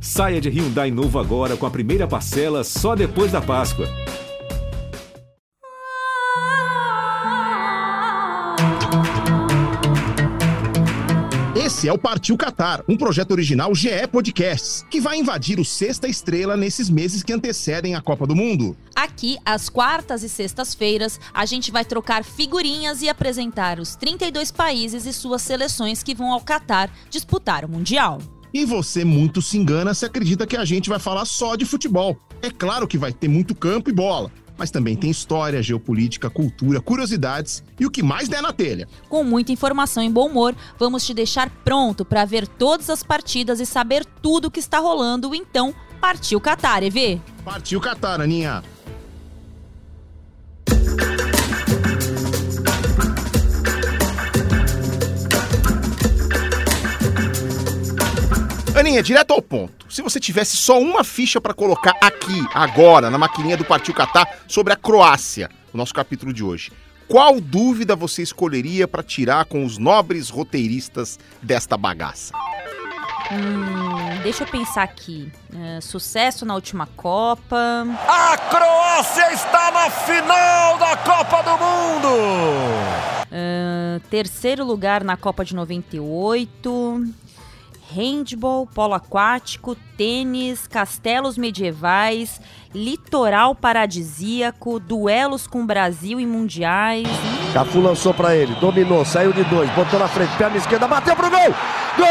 Saia de Hyundai novo agora com a primeira parcela só depois da Páscoa. Esse é o Partiu Qatar, um projeto original GE Podcasts, que vai invadir o Sexta Estrela nesses meses que antecedem a Copa do Mundo. Aqui, às quartas e sextas-feiras, a gente vai trocar figurinhas e apresentar os 32 países e suas seleções que vão ao Qatar disputar o Mundial. E você muito se engana se acredita que a gente vai falar só de futebol. É claro que vai ter muito campo e bola, mas também tem história, geopolítica, cultura, curiosidades e o que mais der na telha. Com muita informação e bom humor, vamos te deixar pronto para ver todas as partidas e saber tudo o que está rolando. Então, partiu Qatar, EV! Partiu Qatar, Aninha! Aninha, direto ao ponto. Se você tivesse só uma ficha para colocar aqui, agora, na maquininha do Partiu Catar, sobre a Croácia, o nosso capítulo de hoje, qual dúvida você escolheria para tirar com os nobres roteiristas desta bagaça? Hum, deixa eu pensar aqui. É, sucesso na última Copa. A Croácia está na final da Copa do Mundo! É, terceiro lugar na Copa de 98 handball, polo aquático, tênis, castelos medievais, litoral paradisíaco, duelos com Brasil em mundiais. Cafu lançou para ele, dominou, saiu de dois, botou na frente, perna esquerda, bateu pro gol! Gol!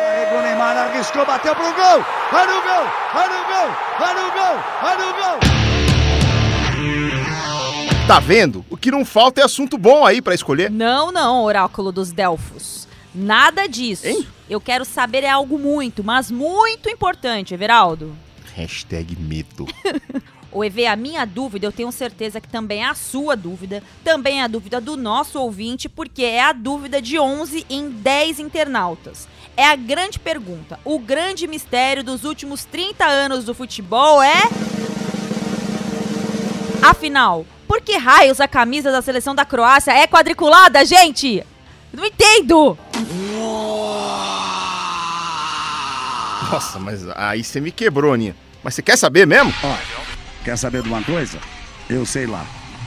Carregou Neymar, arriscou, bateu pro gol! Vai no gol! Vai no gol! Vai no gol! Vai no gol! Tá vendo? O que não falta é assunto bom aí para escolher. Não, não, oráculo dos Delfos. Nada disso. Hein? Eu quero saber é algo muito, mas muito importante, Everaldo. Hashtag medo. O EV, a minha dúvida, eu tenho certeza que também é a sua dúvida, também é a dúvida do nosso ouvinte, porque é a dúvida de 11 em 10 internautas. É a grande pergunta. O grande mistério dos últimos 30 anos do futebol é. Afinal, por que raios a camisa da seleção da Croácia é quadriculada, gente? Não entendo! Nossa, mas aí você me quebrou, Aninha. Mas você quer saber mesmo? Olha, quer saber de uma coisa? Eu sei lá.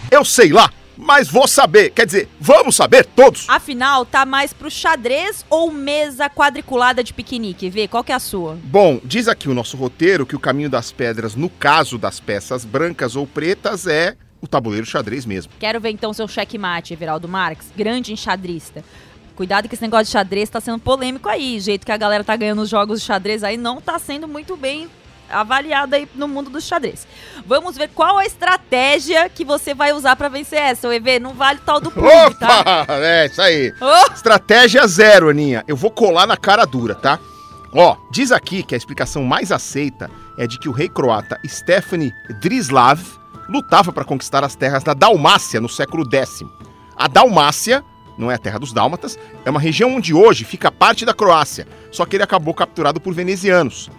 Eu sei lá, mas vou saber. Quer dizer, vamos saber todos. Afinal, tá mais pro xadrez ou mesa quadriculada de piquenique? Vê, qual que é a sua? Bom, diz aqui o nosso roteiro que o caminho das pedras, no caso das peças brancas ou pretas, é o tabuleiro xadrez mesmo. Quero ver então seu checkmate, Everaldo Marques, grande enxadrista. Cuidado que esse negócio de xadrez tá sendo polêmico aí. O jeito que a galera tá ganhando os jogos de xadrez aí não tá sendo muito bem avaliado aí no mundo do xadrez. Vamos ver qual a estratégia que você vai usar para vencer essa, o EV. Não vale tal do pub, tá? Opa! É, isso aí. Oh! Estratégia zero, Aninha. Eu vou colar na cara dura, tá? Ó, diz aqui que a explicação mais aceita é de que o rei croata Stefani Drislav lutava para conquistar as terras da Dalmácia no século X. A Dalmácia, não é a terra dos dálmatas, é uma região onde hoje fica parte da Croácia, só que ele acabou capturado por venezianos.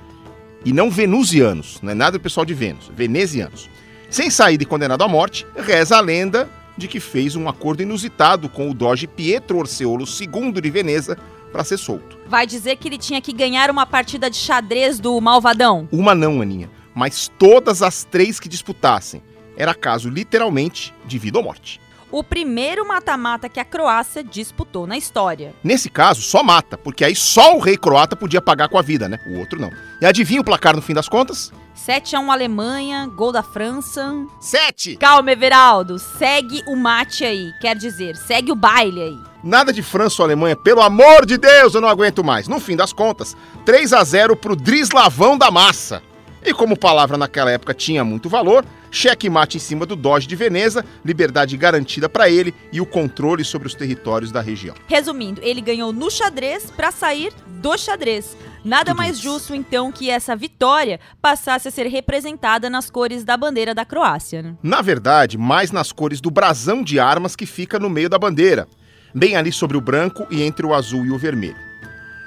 E não venusianos, não é nada do pessoal de Vênus, venezianos. Sem saída e condenado à morte, reza a lenda de que fez um acordo inusitado com o doge Pietro Orseolo II de Veneza para ser solto. Vai dizer que ele tinha que ganhar uma partida de xadrez do malvadão? Uma não, Aninha, mas todas as três que disputassem. Era caso, literalmente, de vida ou morte. O primeiro mata-mata que a Croácia disputou na história. Nesse caso, só mata, porque aí só o rei croata podia pagar com a vida, né? O outro não. E adivinha o placar no fim das contas? 7 a 1 Alemanha, gol da França. Sete! Calma, Everaldo, segue o mate aí. Quer dizer, segue o baile aí. Nada de França ou Alemanha, pelo amor de Deus, eu não aguento mais. No fim das contas, 3 a 0 pro Drislavão da Massa. E como palavra naquela época tinha muito valor, checkmate em cima do Doge de Veneza, liberdade garantida para ele e o controle sobre os territórios da região. Resumindo, ele ganhou no xadrez pra sair do xadrez. Nada mais justo, então, que essa vitória passasse a ser representada nas cores da bandeira da Croácia. né? Na verdade, mais nas cores do brasão de armas que fica no meio da bandeira, bem ali sobre o branco e entre o azul e o vermelho.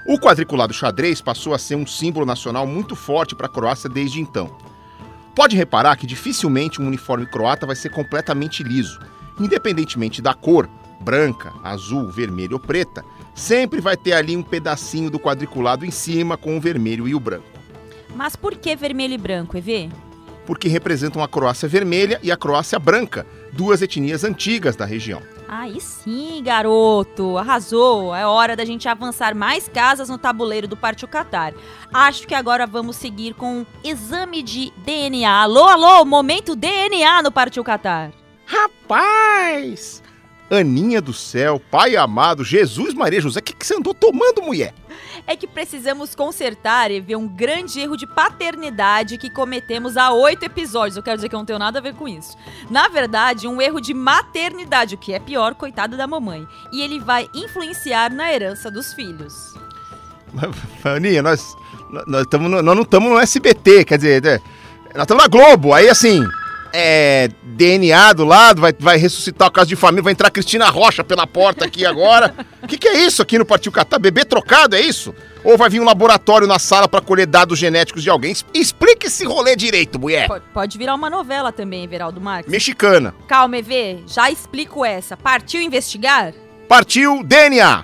O quadriculado xadrez passou a ser um símbolo nacional muito forte para a Croácia desde então. Pode reparar que dificilmente um uniforme croata vai ser completamente liso. Independentemente da cor, branca, azul, vermelha ou preta, sempre vai ter ali um pedacinho do quadriculado em cima com o vermelho e o branco. Mas por que vermelho e branco, EV? Porque representam a Croácia vermelha e a Croácia branca, duas etnias antigas da região. Aí sim, garoto, arrasou. É hora da gente avançar mais casas no tabuleiro do Partiu Qatar. Acho que agora vamos seguir com um exame de DNA. Alô, alô, momento DNA no Partiu Qatar. Rapaz! Aninha do céu, pai amado, Jesus Maria José, o que, que você andou tomando, mulher? É que precisamos consertar e ver um grande erro de paternidade que cometemos há oito episódios. Eu quero dizer que eu não tenho nada a ver com isso. Na verdade, um erro de maternidade, o que é pior, coitado da mamãe. E ele vai influenciar na herança dos filhos. Aninha, nós, nós, tamo nós não estamos no SBT, quer dizer, né? nós estamos na Globo, aí assim, é, DNA do lado, vai, vai ressuscitar o caso de família, vai entrar Cristina Rocha pela porta aqui agora. O que, que é isso aqui no Partiu Catar? Bebê trocado, é isso? Ou vai vir um laboratório na sala para colher dados genéticos de alguém? Explica esse rolê direito, mulher. Po- Pode virar uma novela também, Everaldo Marques. Mexicana. Calma, EV, já explico essa. Partiu investigar? Partiu DNA.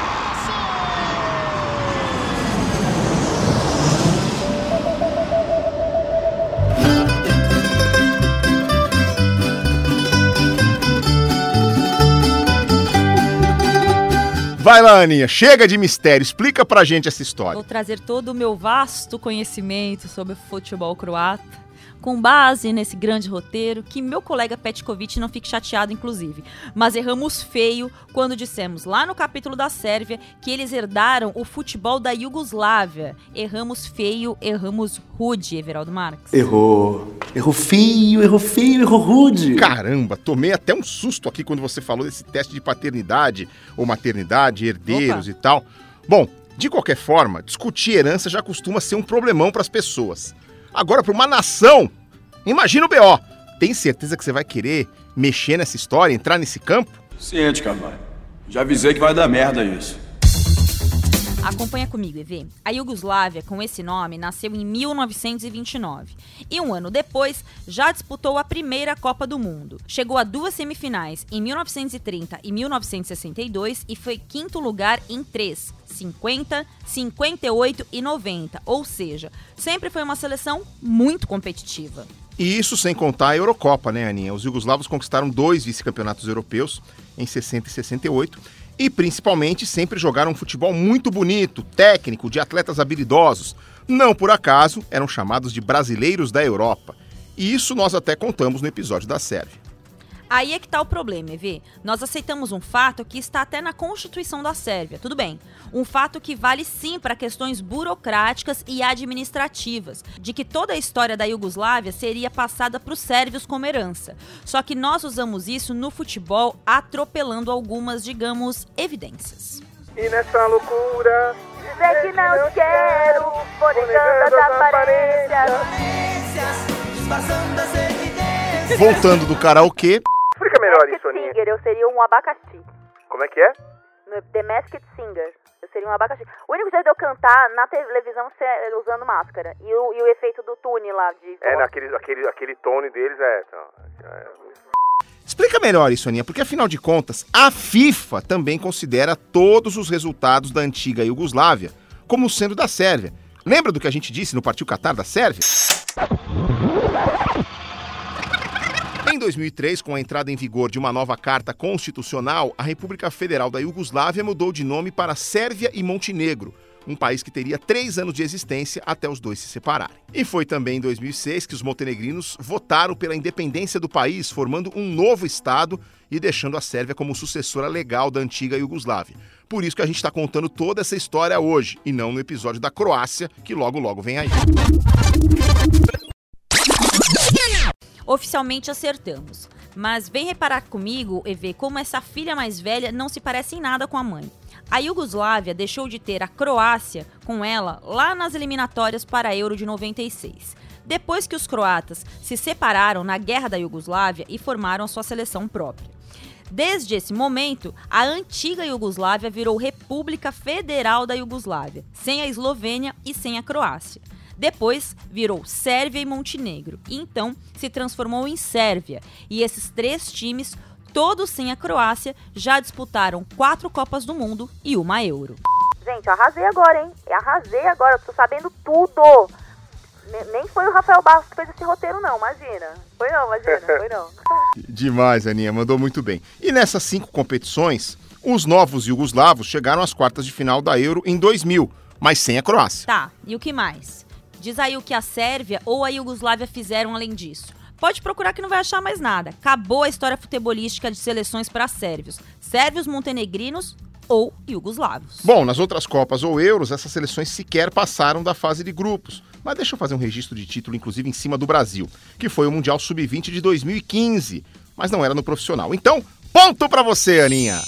Vai lá, Aninha. Chega de mistério. Explica pra gente essa história. Vou trazer todo o meu vasto conhecimento sobre futebol croata, com base nesse grande roteiro, que meu colega Petkovic não fique chateado, inclusive. Mas erramos feio quando dissemos lá no capítulo da Sérvia que eles herdaram o futebol da Iugoslávia. Erramos feio, erramos rude, Everaldo Marques. Errou. Errou feio, errou feio, errou rude. Caramba, tomei até um susto aqui quando você falou desse teste de paternidade ou maternidade, herdeiros Opa. e tal. Bom, de qualquer forma, discutir herança já costuma ser um problemão pras pessoas. Agora, pra uma nação, imagina o BO. Tem certeza que você vai querer mexer nessa história, entrar nesse campo? Ciente, Carvalho. Já avisei que vai dar merda isso. Acompanha comigo, EV. A Iugoslávia, com esse nome, nasceu em 1929 e um ano depois já disputou a primeira Copa do Mundo. Chegou a duas semifinais em 1930 e 1962 e foi quinto lugar em três: 50, 58 e 90. Ou seja, sempre foi uma seleção muito competitiva. E isso sem contar a Eurocopa, né, Aninha? Os jugoslavos conquistaram dois vice-campeonatos europeus em 60 e 68 e principalmente sempre jogaram um futebol muito bonito, técnico, de atletas habilidosos. Não por acaso eram chamados de brasileiros da Europa. E isso nós até contamos no episódio da Sérvia. Aí é que tá o problema, EV. Nós aceitamos um fato que está até na Constituição da Sérvia, tudo bem. Um fato que vale sim para questões burocráticas e administrativas, de que toda a história da Iugoslávia seria passada para os sérvios como herança. Só que nós usamos isso no futebol, atropelando algumas, digamos, evidências. E nessa loucura Dizer que não quero, vou negando as aparências. Voltando do karaokê, Explica melhor isso, Aninha. Singer, eu seria um abacaxi. Como é que é? No The Masked Singer, eu seria um abacaxi. O único jeito de eu cantar na televisão é usando máscara. E o, e o efeito do tune lá de. É, naquele aquele, aquele tone deles é. então, é- Explica melhor isso, Aninha, porque afinal de contas, a FIFA também considera todos os resultados da antiga Iugoslávia como sendo da Sérvia. Lembra do que a gente disse no Partiu Catar da Sérvia? Em 2003, com a entrada em vigor de uma nova carta constitucional, a República Federal da Iugoslávia mudou de nome para Sérvia e Montenegro, um país que teria três anos de existência até os dois se separarem. E foi também em 2006 que os montenegrinos votaram pela independência do país, formando um novo Estado e deixando a Sérvia como sucessora legal da antiga Iugoslávia. Por isso que a gente está contando toda essa história hoje, e não no episódio da Croácia, que logo logo vem aí. Oficialmente acertamos. Mas vem reparar comigo e ver como essa filha mais velha não se parece em nada com a mãe. A Iugoslávia deixou de ter a Croácia com ela lá nas eliminatórias para a Euro de 96. depois que os croatas se separaram na Guerra da Iugoslávia e formaram sua seleção própria. Desde esse momento, a antiga Iugoslávia virou República Federal da Iugoslávia, sem a Eslovênia e sem a Croácia. Depois virou Sérvia e Montenegro, e então se transformou em Sérvia. E esses três times, todos sem a Croácia, já disputaram quatro Copas do Mundo e uma Euro. Gente, eu arrasei agora, hein? Eu arrasei agora, eu tô sabendo tudo. Ne- Nem foi o Rafael Barros que fez esse roteiro, não, imagina. Foi não, imagina, foi não. Demais, Aninha, mandou muito bem. E nessas cinco competições, os novos iugoslavos chegaram às quartas de final da Euro em 2000, mas sem a Croácia. Tá, e o que mais? Diz aí o que a Sérvia ou a Iugoslávia fizeram além disso. Pode procurar que não vai achar mais nada. Acabou a história futebolística de seleções para sérvios. Sérvios, montenegrinos ou iugoslavos. Bom, nas outras Copas ou Euros, essas seleções sequer passaram da fase de grupos. Mas deixa eu fazer um registro de título, inclusive em cima do Brasil, que foi o Mundial Sub-20 de 2015, mas não era no profissional. Então, ponto pra você, Aninha!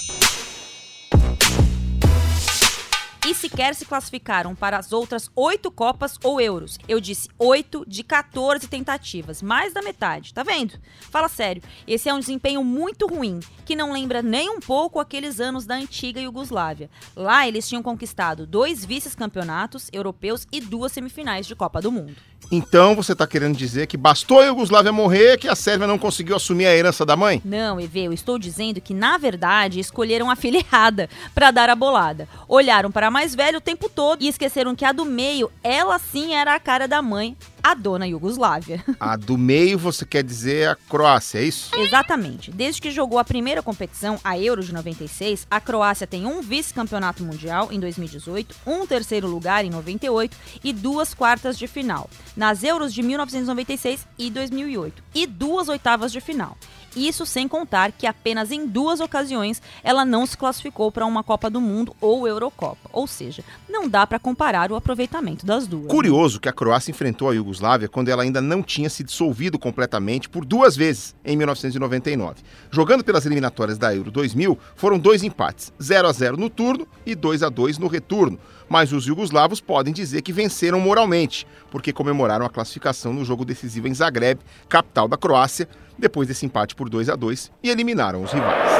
Sequer se classificaram para as outras oito Copas ou Euros. Eu disse oito de 14 tentativas, mais da metade, tá vendo? Fala sério, esse é um desempenho muito ruim, que não lembra nem um pouco aqueles anos da antiga Iugoslávia. Lá eles tinham conquistado dois vice-campeonatos europeus e duas semifinais de Copa do Mundo. Então você tá querendo dizer que bastou a Iugoslávia morrer que a Sérvia não conseguiu assumir a herança da mãe? Não, EV, eu estou dizendo que, na verdade, escolheram a filha errada para dar a bolada. Olharam para a mais velha o tempo todo e esqueceram que a do meio, ela sim era a cara da mãe, a dona Iugoslávia. A do meio você quer dizer a Croácia, é isso? Exatamente. Desde que jogou a primeira competição, a Euro de 96, a Croácia tem um vice-campeonato mundial em 2018, um terceiro lugar em 98 e duas quartas de final, nas Euros de 1996 e 2008, e duas oitavas de final. Isso sem contar que apenas em duas ocasiões ela não se classificou para uma Copa do Mundo ou Eurocopa. Ou seja, não dá para comparar o aproveitamento das duas. Curioso que a Croácia enfrentou a Iugoslávia quando ela ainda não tinha se dissolvido completamente por duas vezes em 1999. Jogando pelas eliminatórias da Euro 2000, foram dois empates, 0 a 0 no turno e 2 a 2 no retorno. Mas os iugoslavos podem dizer que venceram moralmente, porque comemoraram a classificação no jogo decisivo em Zagreb, capital da Croácia, depois desse empate por 2 a 2 e eliminaram os rivais.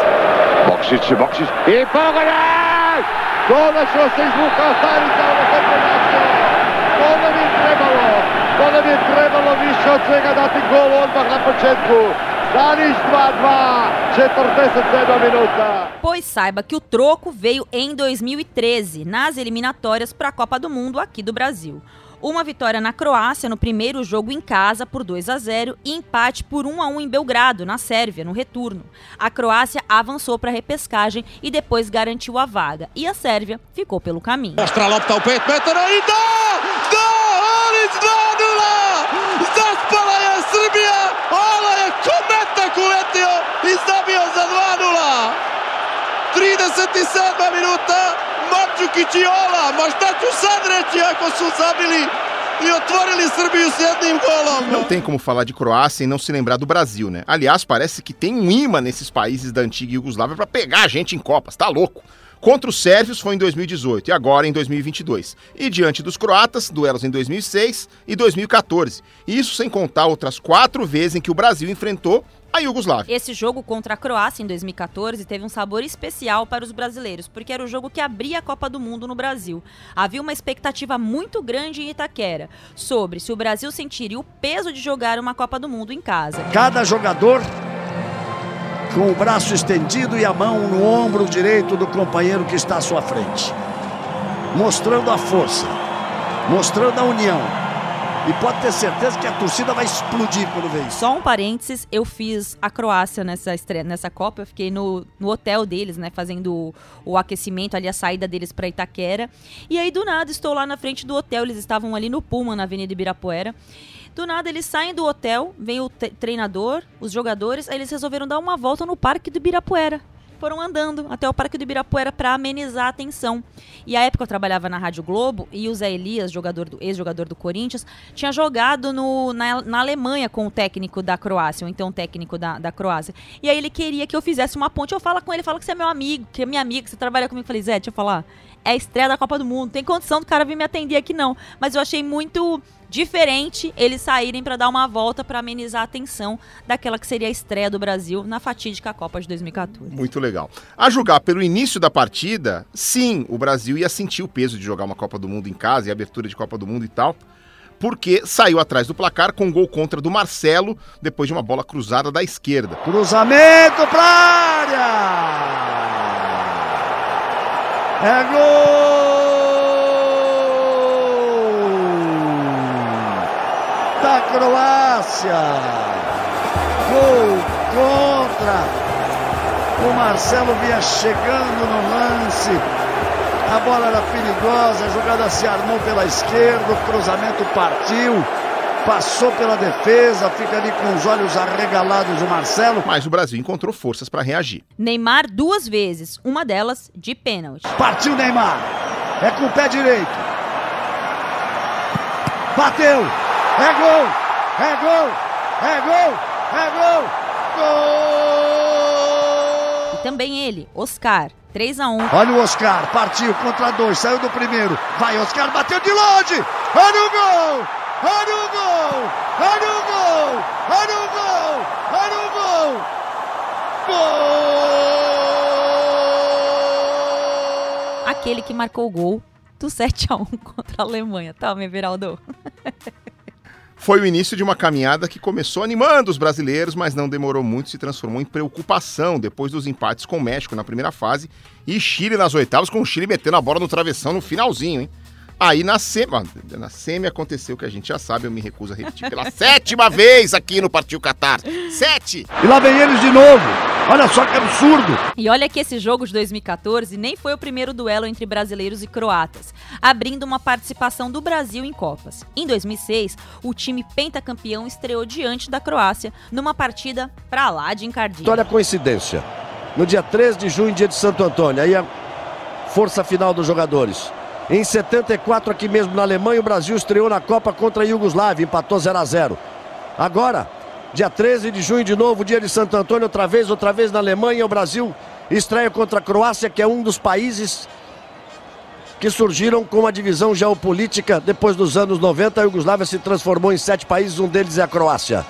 Bokšić, Bokšić i pogodak! Konačno se izvukao Starica u kontranacije. To nam je trebalo. To nam je trebalo više od svega dati gol odmah na početku. Stanić 2-2, 47 minuta. Pois saiba que o troco veio em 2013, nas eliminatórias para a Copa do Mundo aqui do Brasil. Uma vitória na Croácia no primeiro jogo em casa por 2 a 0 e empate por 1 a 1 em Belgrado, na Sérvia, no retorno. A Croácia avançou para a repescagem e depois garantiu a vaga, e a Sérvia ficou pelo caminho. Ostra lopta u 5 metara i da! Da! Alić 2-0! Zaspala je Srbija! Ala je kometak uletio i zabio za 2-0! 37. minuta! Mandžukić i Ola! Ma šta ću sad reći ako su zabili e otvorili Srbiju s jednim golom? Não tem como falar de Croácia e não se lembrar do Brasil, né? Aliás, parece que tem um imã nesses países da antiga Iugoslávia pra pegar a gente em Copas, tá louco? Contra os sérvios foi em 2018 e agora em 2022. E diante dos croatas, duelos em 2006 e 2014. Isso sem contar outras quatro vezes em que o Brasil enfrentou a Iugoslávia. Esse jogo contra a Croácia em 2014 teve um sabor especial para os brasileiros, porque era o jogo que abria a Copa do Mundo no Brasil. Havia uma expectativa muito grande em Itaquera sobre se o Brasil sentiria o peso de jogar uma Copa do Mundo em casa. Cada jogador com o braço estendido e a mão no ombro direito do companheiro que está à sua frente. Mostrando a força, mostrando a união. E pode ter certeza que a torcida vai explodir quando vê isso. Só um parênteses, eu fiz a Croácia nessa, estreia, nessa Copa, eu fiquei no, no hotel deles, né, fazendo o, o aquecimento ali, a saída deles para Itaquera. E aí, do nada, estou lá na frente do hotel, eles estavam ali no Puma, na Avenida Ibirapuera. Do nada, eles saem do hotel, vem o tre- treinador, os jogadores, aí eles resolveram dar uma volta no Parque do Ibirapuera. Foram andando até o Parque do Ibirapuera para amenizar a tensão. E a época eu trabalhava na Rádio Globo e o Zé Elias, jogador do ex-jogador do Corinthians, tinha jogado no, na, na Alemanha com o técnico da Croácia, ou então técnico da, da Croácia. E aí ele queria que eu fizesse uma ponte. Eu falo com ele, fala que você é meu amigo, que é minha amiga, que você trabalha comigo. Eu falei, Zé, deixa eu falar. É a estreia da Copa do Mundo, não tem condição do cara vir me atender aqui não. Mas eu achei muito diferente eles saírem para dar uma volta para amenizar a tensão daquela que seria a estreia do Brasil na fatídica Copa de 2014. Muito legal. A julgar pelo início da partida, sim, o Brasil ia sentir o peso de jogar uma Copa do Mundo em casa e abertura de Copa do Mundo e tal, porque saiu atrás do placar com um gol contra do Marcelo depois de uma bola cruzada da esquerda. Cruzamento pra área! É gol! Da Croácia! Gol contra! O Marcelo vinha chegando no lance. A bola era perigosa, a jogada se armou pela esquerda, o cruzamento partiu, passou pela defesa, fica ali com os olhos arregalados o Marcelo. Mas o Brasil encontrou forças para reagir. Neymar duas vezes, uma delas de pênalti. Partiu Neymar, é com o pé direito. Bateu, é gol, é gol, é gol, é gol, gol! E também ele, Oscar, 3 a 1 Olha o Oscar, partiu contra dois, saiu do primeiro. Vai, Oscar, bateu de longe. Olha o gol! Olha o gol! Olha o gol! Olha o gol! Olha o gol! Gol! Aquele que marcou o gol do 7 a 1 contra a Alemanha. Toma, Everaldo. Foi o início de uma caminhada que começou animando os brasileiros, mas não demorou muito e se transformou em preocupação depois dos empates com o México na primeira fase e Chile nas oitavas, com o Chile metendo a bola no travessão no finalzinho, hein? Aí na semi, na semi aconteceu o que a gente já sabe, eu me recuso a repetir pela sétima vez aqui no Partiu Qatar. Sete! E lá vem eles de novo. Olha só que absurdo. E olha que esse jogo de 2014 nem foi o primeiro duelo entre brasileiros e croatas, abrindo uma participação do Brasil em Copas. Em 2006, o time pentacampeão estreou diante da Croácia numa partida pra lá de encardido. Olha a coincidência. No dia 3 de junho, dia de Santo Antônio, aí a força final dos jogadores. Em 74, aqui mesmo na Alemanha, o Brasil estreou na Copa contra a Iugoslávia, empatou 0 a 0 Agora, dia 13 de junho, de novo, dia de Santo Antônio, outra vez, outra vez na Alemanha, o Brasil estreia contra a Croácia, que é um dos países que surgiram com uma divisão geopolítica depois dos anos 90. A Iugoslávia se transformou em sete países, um deles é a Croácia.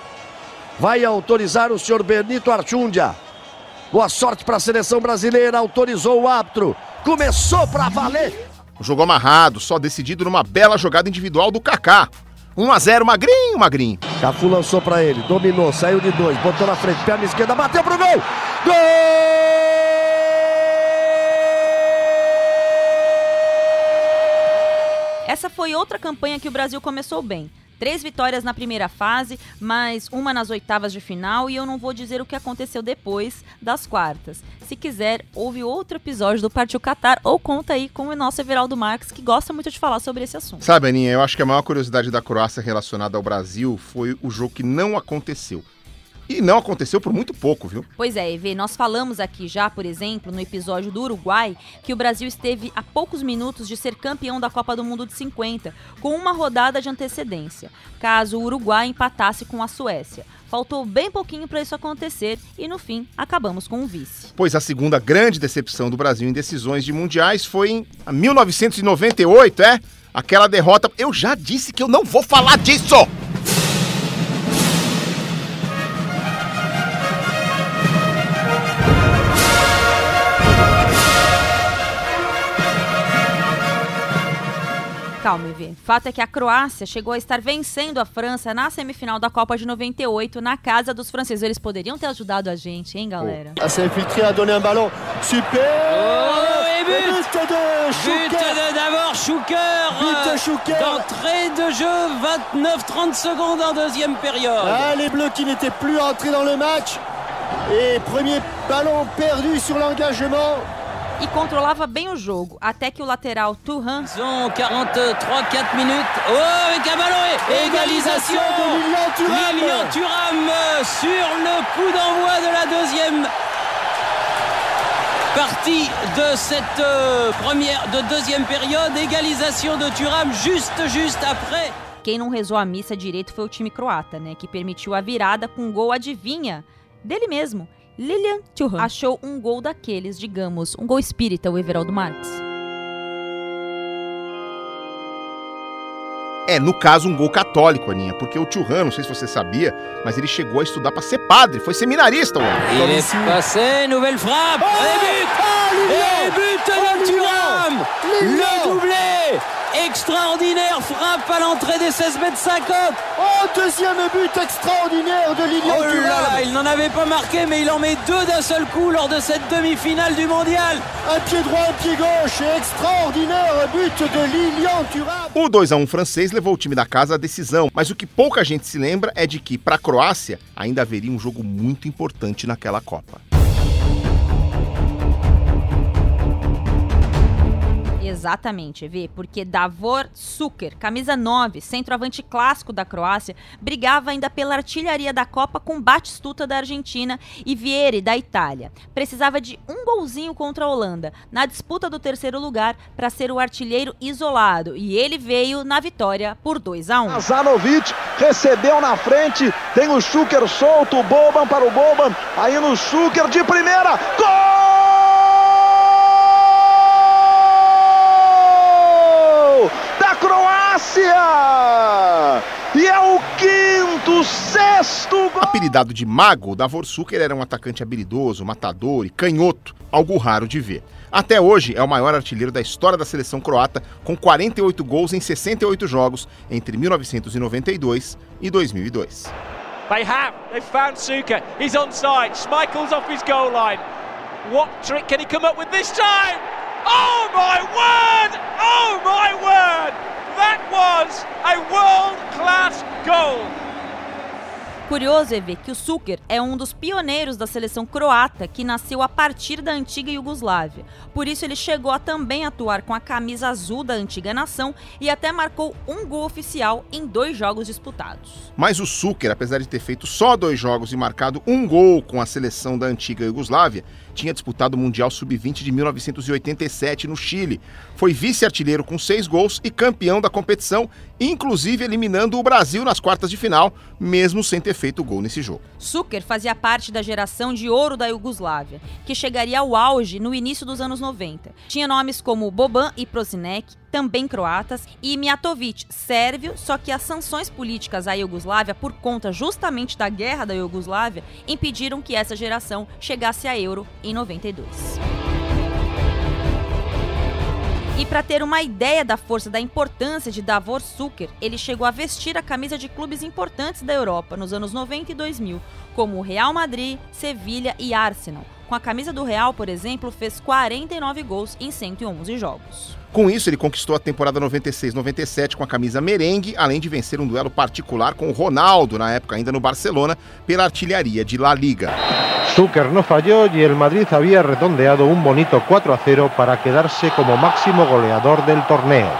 Vai autorizar o senhor Benito Archundia. Boa sorte para a seleção brasileira, autorizou o árbitro. Começou para valer. Jogo amarrado, só decidido numa bela jogada individual do Kaká. 1 a 0 magrinho, magrinho. Cafu lançou para ele, dominou, saiu de dois, botou na frente, perna esquerda, bateu pro gol. Gol! Essa foi outra campanha que o Brasil começou bem. Três vitórias na primeira fase, mais uma nas oitavas de final, e eu não vou dizer o que aconteceu depois das quartas. Se quiser, ouve outro episódio do Partiu Qatar ou conta aí com o nosso Everaldo Marques, que gosta muito de falar sobre esse assunto. Sabe, Aninha, eu acho que a maior curiosidade da Croácia relacionada ao Brasil foi o jogo que não aconteceu. E não aconteceu por muito pouco, viu? Pois é, Evê, nós falamos aqui já, por exemplo, no episódio do Uruguai, que o Brasil esteve a poucos minutos de ser campeão da Copa do Mundo de 50, com uma rodada de antecedência, caso o Uruguai empatasse com a Suécia. Faltou bem pouquinho para isso acontecer e no fim acabamos com o vice. Pois a segunda grande decepção do Brasil em decisões de mundiais foi em 1998, é? Aquela derrota. Eu já disse que eu não vou falar disso! Calma, Evê. Fato é que a Croácia chegou a estar vencendo a França na semifinal da Copa de 98 na casa dos franceses. Eles poderiam ter ajudado a gente, hein, galera? Ah, s'est infiltré, a donné un ballon. Super Oh, et but But de But Schuker But de Schuker D'entrée de jeu, 29-30 secondes en deuxième période. Ah, les Bleus qui n'étaient plus entrés dans le match. Et premier ballon perdu sur l'engagement. E controlava bem o jogo, até que o lateral Turhan Ils ont 43-4 minutes. Oh, avec un ballon égalisation de Lilian Thuram. Lilian Thuram euh, sur le coup d'envoi de la deuxième partie de cette euh, première, de deuxième période. Égalisation de Thuram juste, juste après. Quem não rezou a missa direito foi o time croata, né? Que permitiu a virada com um gol adivinha dele mesmo. Lilian Thuram achou um gol daqueles, digamos, um gol espírita, o Everaldo Marques. É, no caso, um gol católico, Aninha, porque o Churran, não sei se você sabia, mas ele chegou a estudar pra ser padre, foi seminarista, mano. Il est passé, nouvelle frappe Et but Et but de Thuram Le doublé Extraordinaire frappe à l'entrée des 16 mètres 50 Oh, deuxième but extraordinaire de Lilian Oh là Thuram. là, il n'en avait pas marqué, mais il en met deux d'un seul coup lors de cette demi-finale du mondial. Un pied droit, un pied gauche et extraordinaire but de Lilian Thuram. O 2 a 1 francês levou o time da casa à decisão, mas o que pouca gente se lembra é de que, para a Croácia, ainda haveria um jogo muito importante naquela Copa. Exatamente, Evê, porque Davor Suker, camisa 9, centroavante clássico da Croácia, brigava ainda pela artilharia da Copa com Batistuta da Argentina e Vieri da Itália. Precisava de um golzinho contra a Holanda na disputa do terceiro lugar para ser o artilheiro isolado e ele veio na vitória por 2 a 1. Zanovic recebeu na frente, tem o Schuker solto, o Boban para o Boban, aí no Schuker de primeira, gol da Croácia! E é o quinto, sexto gol! Apelidado de Mago, Davor Suker era um atacante habilidoso, matador e canhoto, algo raro de ver. Até hoje é o maior artilheiro da história da seleção croata, com 48 gols em 68 jogos entre 1992 e 2002. They have. They've found Suka. He's onside. Schmeichel's off his goal line. What trick can he come up with this time? Oh my word! Oh my word! That was a world class goal. Curioso é ver que o Suker é um dos pioneiros da seleção croata que nasceu a partir da antiga Iugoslávia. Por isso ele chegou a também atuar com a camisa azul da antiga nação e até marcou um gol oficial em dois jogos disputados. Mas o Suker, apesar de ter feito só dois jogos e marcado um gol com a seleção da antiga Iugoslávia, tinha disputado o Mundial Sub-20 de 1987 no Chile. Foi vice-artilheiro com seis gols e campeão da competição, inclusive eliminando o Brasil nas quartas de final, mesmo sem ter feito gol nesse jogo. Suker fazia parte da geração de ouro da Iugoslávia, que chegaria ao auge no início dos anos 90. Tinha nomes como Boban e Prosinek, também croatas, e Mijatovic, sérvio, só que as sanções políticas à Iugoslávia, por conta justamente da guerra da Iugoslávia, impediram que essa geração chegasse a Euro em 92. E para ter uma ideia da força da importância de Davor Suker, ele chegou a vestir a camisa de clubes importantes da Europa nos anos 90 e 2000, como o Real Madrid, Sevilha e Arsenal. Com a camisa do Real, por exemplo, fez 49 gols em 111 jogos. Com isso, ele conquistou a temporada 96-97 com a camisa merengue, além de vencer um duelo particular com o Ronaldo, na época ainda no Barcelona, pela artilharia de La Liga. Zucker no falló y el Madrid había redondeado un bonito 4 a 0 para quedarse como máximo goleador del torneo.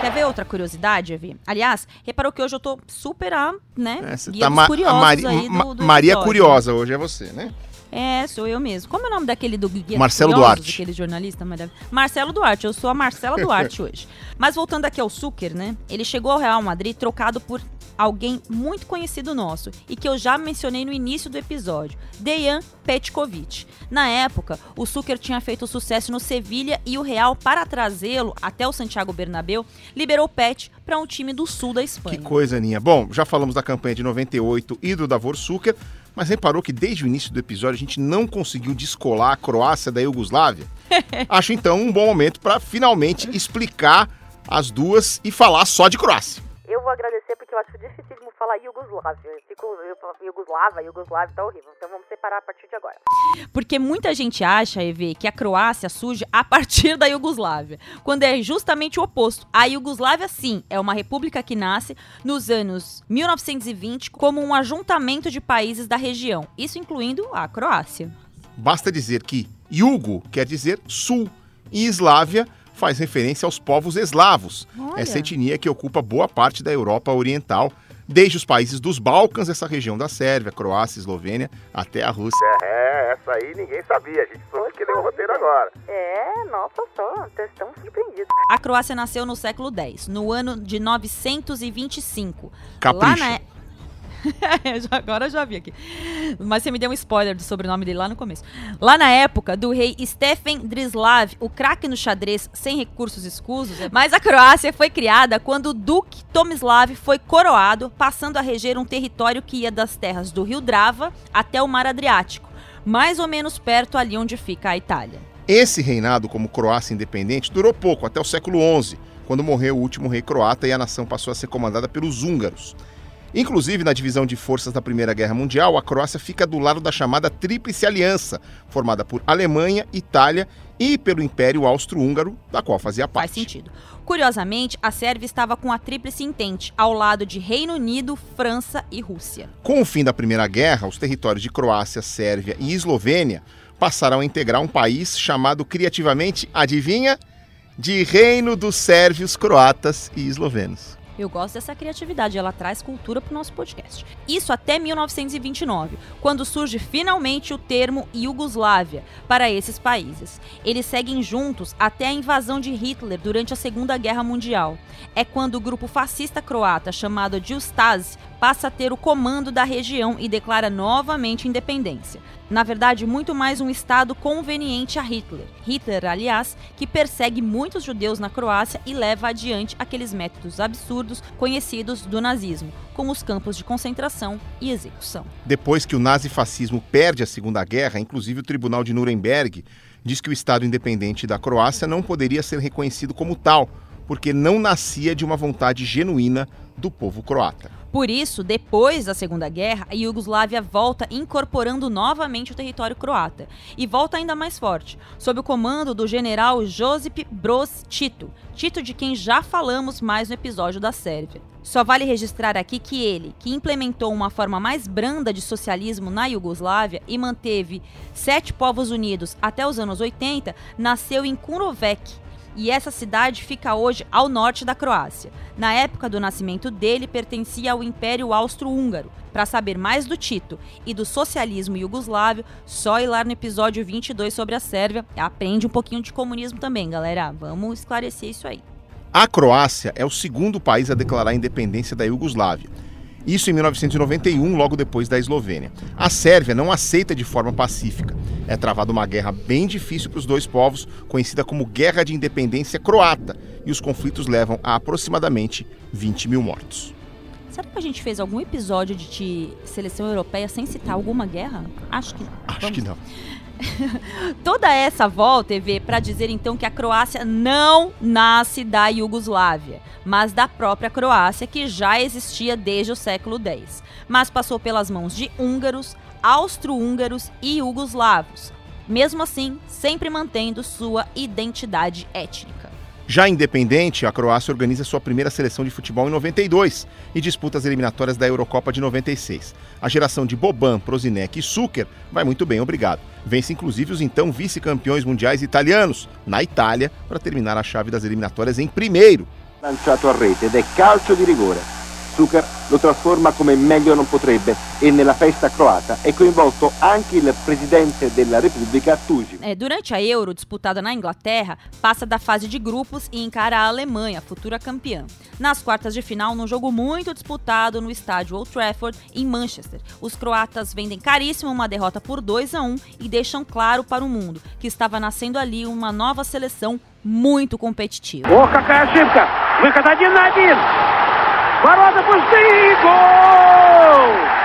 Quer ver outra curiosidade, Evi? Aliás, reparou que hoje eu tô super a, né, É, você tá ma- curiosos Mari- aí do, do Maria episódio. Curiosa, hoje é você, né? É, sou eu mesmo. Como é o nome daquele do Guia Marcelo Curiosos, Duarte. Aquele jornalista maravilhoso? Marcelo Duarte, eu sou a Marcela Duarte hoje. Mas voltando aqui ao Suker, né? Ele chegou ao Real Madrid trocado por alguém muito conhecido nosso e que eu já mencionei no início do episódio, Dejan Petkovic. Na época, o Suker tinha feito sucesso no Sevilha e o Real, para trazê-lo até o Santiago Bernabéu, liberou Pet para um time do sul da Espanha. Que coisa, Aninha. Bom, já falamos da campanha de 98 e do Davor Suker, mas reparou que desde o início do episódio a gente não conseguiu descolar a Croácia da Iugoslávia? Acho então um bom momento para finalmente explicar as duas e falar só de Croácia. Eu vou agradecer porque eu acho dificílimo falar Iugoslávia. Eu fico, eu falo Iugoslava, Iugoslávia tá horrível. Então vamos separar a partir de agora. Porque muita gente acha, EV, que a Croácia surge a partir da Iugoslávia, quando é justamente o oposto. A Iugoslávia, sim, é uma república que nasce nos anos 1920 como um ajuntamento de países da região, isso incluindo a Croácia. Basta dizer que Yugo quer dizer sul e Eslávia faz referência aos povos eslavos, Olha. essa etnia que ocupa boa parte da Europa Oriental, desde os países dos Balcãs, essa região da Sérvia, Croácia, Eslovênia, até a Rússia. É, essa aí ninguém sabia. A gente soube que leu o roteiro agora. É, nossa, só, estão surpreendidos. A Croácia nasceu no século X, no ano de 925. Capricha. Lá na... É, agora eu já vi aqui. Mas você me deu um spoiler do sobrenome dele lá no começo. Lá na época do rei Stefan Drislav, o craque no xadrez sem recursos escusos, mas a Croácia foi criada quando o duque Tomislav foi coroado, passando a reger um território que ia das terras do rio Drava até o mar Adriático, mais ou menos perto ali onde fica a Itália. Esse reinado como Croácia independente durou pouco, até o século XI, quando morreu o último rei croata e a nação passou a ser comandada pelos húngaros. Inclusive, na divisão de forças da Primeira Guerra Mundial, a Croácia fica do lado da chamada Tríplice Aliança, formada por Alemanha, Itália e pelo Império Austro-Húngaro, da qual fazia parte. Faz sentido. Curiosamente, a Sérvia estava com a Tríplice Entente, ao lado de Reino Unido, França e Rússia. Com o fim da Primeira Guerra, os territórios de Croácia, Sérvia e Eslovênia passaram a integrar um país chamado criativamente, adivinha? De Reino dos Sérvios, Croatas e Eslovenos. Eu gosto dessa criatividade, ela traz cultura para o nosso podcast. Isso até 1929, quando surge finalmente o termo Iugoslávia para esses países. Eles seguem juntos até a invasão de Hitler durante a Segunda Guerra Mundial. É quando o grupo fascista croata chamado Djustasi passa a ter o comando da região e declara novamente independência. Na verdade, muito mais um estado conveniente a Hitler. Hitler, aliás, que persegue muitos judeus na Croácia e leva adiante aqueles métodos absurdos conhecidos do nazismo, como os campos de concentração e execução. Depois que o nazifascismo perde a Segunda Guerra, inclusive o Tribunal de Nuremberg diz que o Estado independente da Croácia não poderia ser reconhecido como tal, porque não nascia de uma vontade genuína do povo croata. Por isso, depois da Segunda Guerra, a Iugoslávia volta incorporando novamente o território croata e volta ainda mais forte, sob o comando do general Josip Broz Tito, Tito de quem já falamos mais no episódio da Sérvia. Só vale registrar aqui que ele, que implementou uma forma mais branda de socialismo na Iugoslávia e manteve sete povos unidos até os anos 80, nasceu em Kurovec, e essa cidade fica hoje ao norte da Croácia. Na época do nascimento dele, pertencia ao Império Austro-Húngaro. Para saber mais do Tito e do socialismo iugoslávio, só ir lá no episódio 22 sobre a Sérvia. Aprende um pouquinho de comunismo também, galera. Vamos esclarecer isso aí. A Croácia é o segundo país a declarar a independência da Iugoslávia. Isso em 1991, logo depois da Eslovênia. A Sérvia não aceita de forma pacífica. É travada uma guerra bem difícil para os dois povos, conhecida como Guerra de Independência Croata, e os conflitos levam a aproximadamente 20 mil mortos. Será que a gente fez algum episódio de seleção europeia sem citar alguma guerra? Acho que Acho vamos. que não. Toda essa volta, EV, para dizer então que a Croácia não nasce da Iugoslávia, mas da própria Croácia, que já existia desde o século X, mas passou pelas mãos de húngaros, austro-húngaros e iugoslavos, mesmo assim, sempre mantendo sua identidade étnica. Já independente, a Croácia organiza sua primeira seleção de futebol em 92 e disputa as eliminatórias da Eurocopa de 96. A geração de Boban, Prozinec e Suker vai muito bem, obrigado. Vence inclusive os então vice-campeões mundiais italianos, na Itália, para terminar a chave das eliminatórias em primeiro. lanciato a ed è calcio di rigore. Zucker lo trasforma come meglio non potrebbe e nella festa croata è coinvolto anche il presidente della Repubblica Tuji. É, durante a Euro, disputada na Inglaterra, passa da fase de grupos e encara a Alemanha, futura campeã. Nas quartas de final, num jogo muito disputado no estádio Old Trafford, em Manchester, os croatas vendem caríssimo uma derrota por 2 a 1 e deixam claro para o mundo que estava nascendo ali uma nova seleção muito competitiva. Ох, какая ошибка! Выход один на один! Ворота пустые! Гол!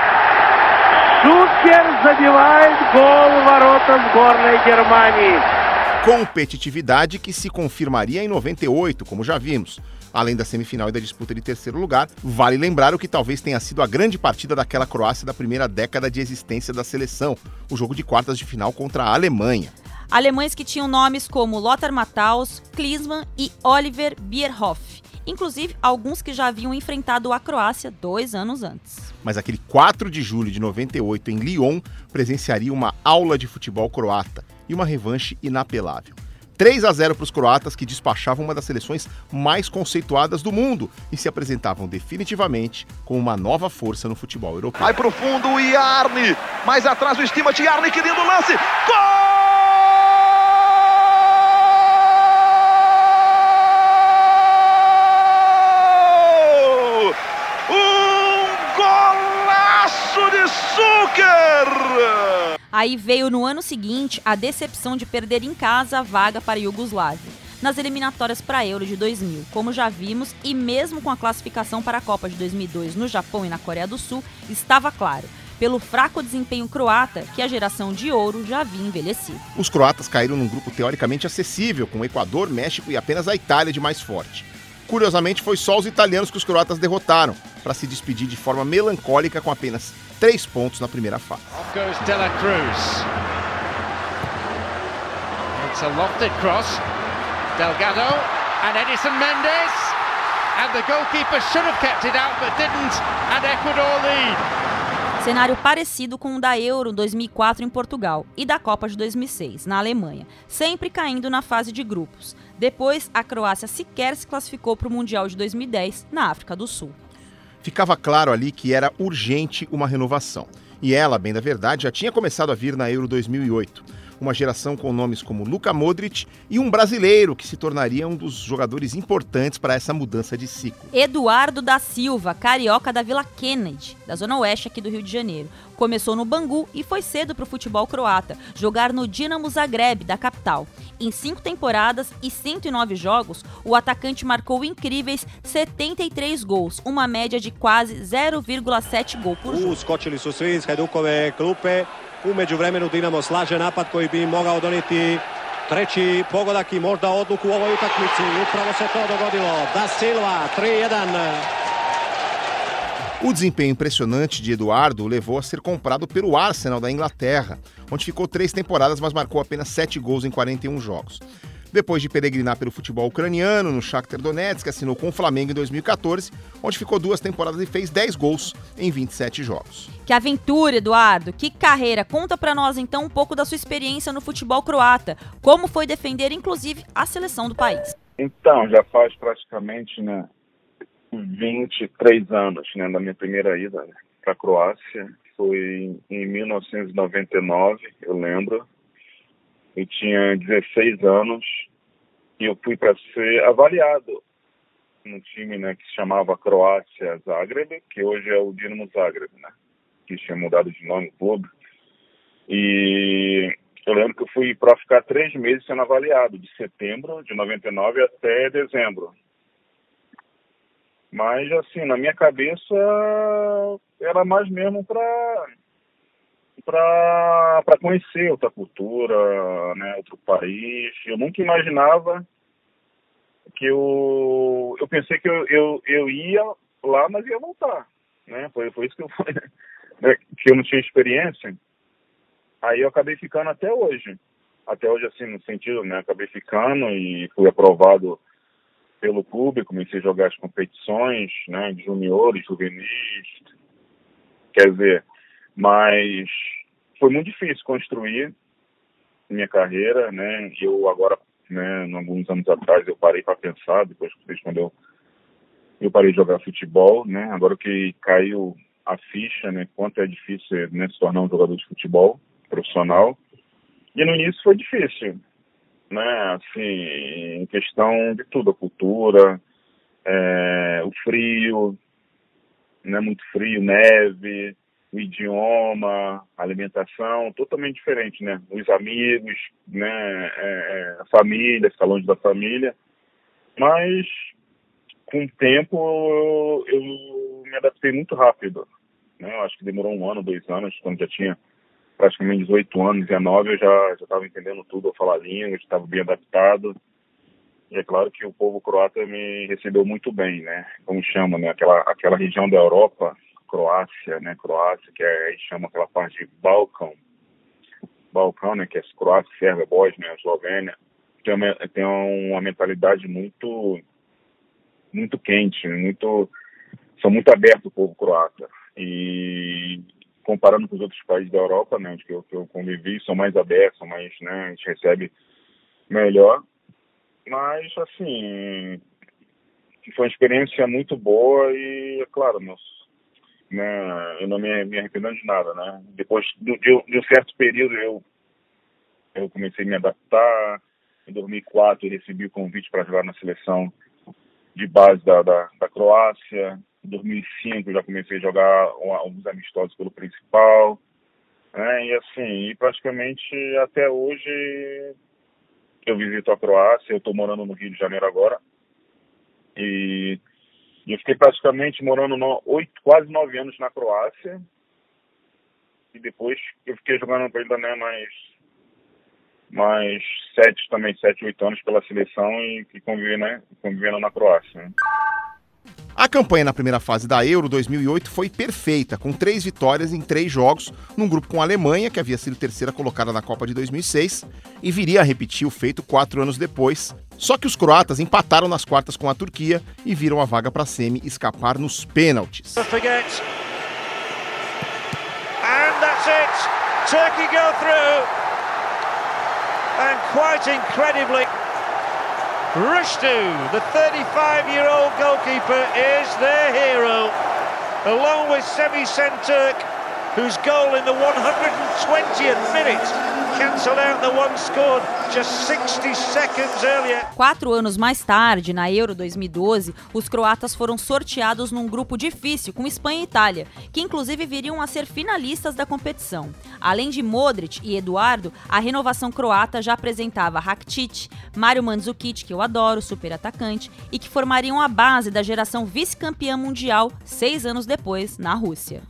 Шукер забивает гол в ворота сборной Германии. Competitividade que se confirmaria em 98, como já vimos. Além da semifinal e da disputa de terceiro lugar, vale lembrar o que talvez tenha sido a grande partida daquela Croácia da primeira década de existência da seleção, o jogo de quartas de final contra a Alemanha. Alemães que tinham nomes como Lothar Matthaus, Klinsmann e Oliver Bierhoff. Inclusive, alguns que já haviam enfrentado a Croácia dois anos antes. Mas aquele 4 de julho de 98 em Lyon presenciaria uma aula de futebol croata e uma revanche inapelável. 3 a 0 para os croatas que despachavam uma das seleções mais conceituadas do mundo e se apresentavam definitivamente como uma nova força no futebol europeu. Vai pro fundo o Yarni. Mais atrás o estima de Yarni, que lindo lance. Gol! Aí veio no ano seguinte a decepção de perder em casa a vaga para a Iugoslávia, nas eliminatórias para a Euro de 2000, como já vimos, e mesmo com a classificação para a Copa de 2002 no Japão e na Coreia do Sul, estava claro, pelo fraco desempenho croata, que a geração de ouro já havia envelhecido. Os croatas caíram num grupo teoricamente acessível, com o Equador, México e apenas a Itália de mais forte. Curiosamente, foi só os italianos que os croatas derrotaram, para se despedir de forma melancólica com apenas três pontos na primeira fase. It's a lofted cross. Delgado and Edison Mendes. And the goalkeeper should have kept it out but didn't. And Ecuador lead. Cenário parecido com o da Euro 2004 em Portugal e da Copa de 2006 na Alemanha, sempre caindo na fase de grupos. Depois, a Croácia sequer se classificou para o Mundial de 2010 na África do Sul. Ficava claro ali que era urgente uma renovação. E ela, bem da verdade, já tinha começado a vir na Euro 2008 uma geração com nomes como Luka Modric e um brasileiro que se tornaria um dos jogadores importantes para essa mudança de ciclo. Eduardo da Silva, carioca da Vila Kennedy, da zona oeste aqui do Rio de Janeiro. Começou no Bangu e foi cedo para o futebol croata, jogar no Dinamo Zagreb, da capital. Em cinco temporadas e 109 jogos, o atacante marcou incríveis 73 gols, uma média de quase 0,7 gol por jogo. Uskočili su svi iz Hajdukove klupe. U međuvremenu Dinamo slaže napad koji bi mogao donijeti treći pogodak i možda odluku u ovoj utakmici. Upravo se to dogodilo. Da Silva, 3-1. O desempenho impressionante de Eduardo levou a ser comprado pelo Arsenal da Inglaterra, onde ficou três temporadas, mas marcou apenas sete gols em 41 jogos. Depois de peregrinar pelo futebol ucraniano, no Shakhtar Donetsk, assinou com o Flamengo em 2014, onde ficou duas temporadas e fez 10 gols em 27 jogos. Que aventura, Eduardo! Que carreira! Conta para nós então um pouco da sua experiência no futebol croata. Como foi defender, inclusive, a seleção do país? Então, já faz praticamente né, 23 anos né, da minha primeira ida né, para a Croácia. Foi em 1999, eu lembro. Eu tinha 16 anos e eu fui para ser avaliado no time né, que se chamava Croácia Zagreb, que hoje é o Dinamo Zagreb, né? Que tinha mudado de nome, clube. E eu lembro que eu fui para ficar três meses sendo avaliado, de setembro de 99 até dezembro. Mas, assim, na minha cabeça, era mais mesmo para para conhecer outra cultura, né, outro país. Eu nunca imaginava que eu eu pensei que eu, eu, eu ia lá, mas ia voltar, né? Foi foi isso que eu fui, né? que eu não tinha experiência. Aí eu acabei ficando até hoje. Até hoje assim, no sentido, né, acabei ficando e fui aprovado pelo clube, comecei a jogar as competições, né, de juniores, juvenis. Quer dizer, mas foi muito difícil construir minha carreira, né? Eu agora, né, alguns anos atrás, eu parei para pensar, depois quando eu, eu parei de jogar futebol, né? Agora que caiu a ficha, né? Quanto é difícil né, se tornar um jogador de futebol profissional. E no início foi difícil, né? Assim, em questão de tudo, a cultura, é, o frio, né? Muito frio, neve, idioma, alimentação, totalmente diferente, né? Os amigos, né? É, é, a família, ficar longe da família. Mas, com o tempo, eu, eu me adaptei muito rápido. Né? Eu acho que demorou um ano, dois anos, quando já tinha praticamente 18 anos, 19, eu já estava entendendo tudo, eu língua, estava bem adaptado. E é claro que o povo croata me recebeu muito bem, né? Como chama, né? Aquela, aquela região da Europa, Croácia, né? Croácia, que é, chama aquela parte de Balcão. Balcão, né? Que é Croácia, Sérvia, Bósnia, Eslovênia. Tem uma, tem uma mentalidade muito, muito quente, muito, são muito abertos o povo croata. E comparando com os outros países da Europa, né? Onde eu, que eu convivi, são mais abertos, mais, né? A gente recebe melhor. Mas, assim, foi uma experiência muito boa e, é claro, meus né, eu não me, me arrependo de nada, né? Depois de, de, um certo período eu eu comecei a me adaptar. Em 2004 eu recebi o convite para jogar na seleção de base da, da, da Croácia. Em 2005 eu já comecei a jogar alguns amistosos pelo principal. né? E assim, e praticamente até hoje eu visito a Croácia, eu estou morando no Rio de Janeiro agora. E, e fiquei praticamente morando no, oito, quase nove anos na Croácia. E depois eu fiquei jogando ainda né, mais, mais sete também, sete, oito anos pela seleção e, e convivi, né, convivendo na Croácia. Né? A campanha na primeira fase da Euro 2008 foi perfeita, com três vitórias em três jogos, num grupo com a Alemanha, que havia sido terceira colocada na Copa de 2006, e viria a repetir o feito quatro anos depois. Só que os croatas empataram nas quartas com a Turquia e viram a vaga para a semi escapar nos pênaltis. Turkey go through. And quite incredibly, Rushdu, the 35-year-old goalkeeper, is their hero, along with Semi Senturk, whose goal in the 120th minute cancelled out the one scored just 60 seconds earlier. Quatro anos mais tarde, na Euro 2012, os croatas foram sorteados num grupo difícil com Espanha e Itália, que inclusive viriam a ser finalistas da competição. Além de Modric e Eduardo, a renovação croata já apresentava Rakitic, Mário Mandzukic, que eu adoro, super atacante, e que formariam a base da geração vice-campeã mundial seis anos depois, na Rússia.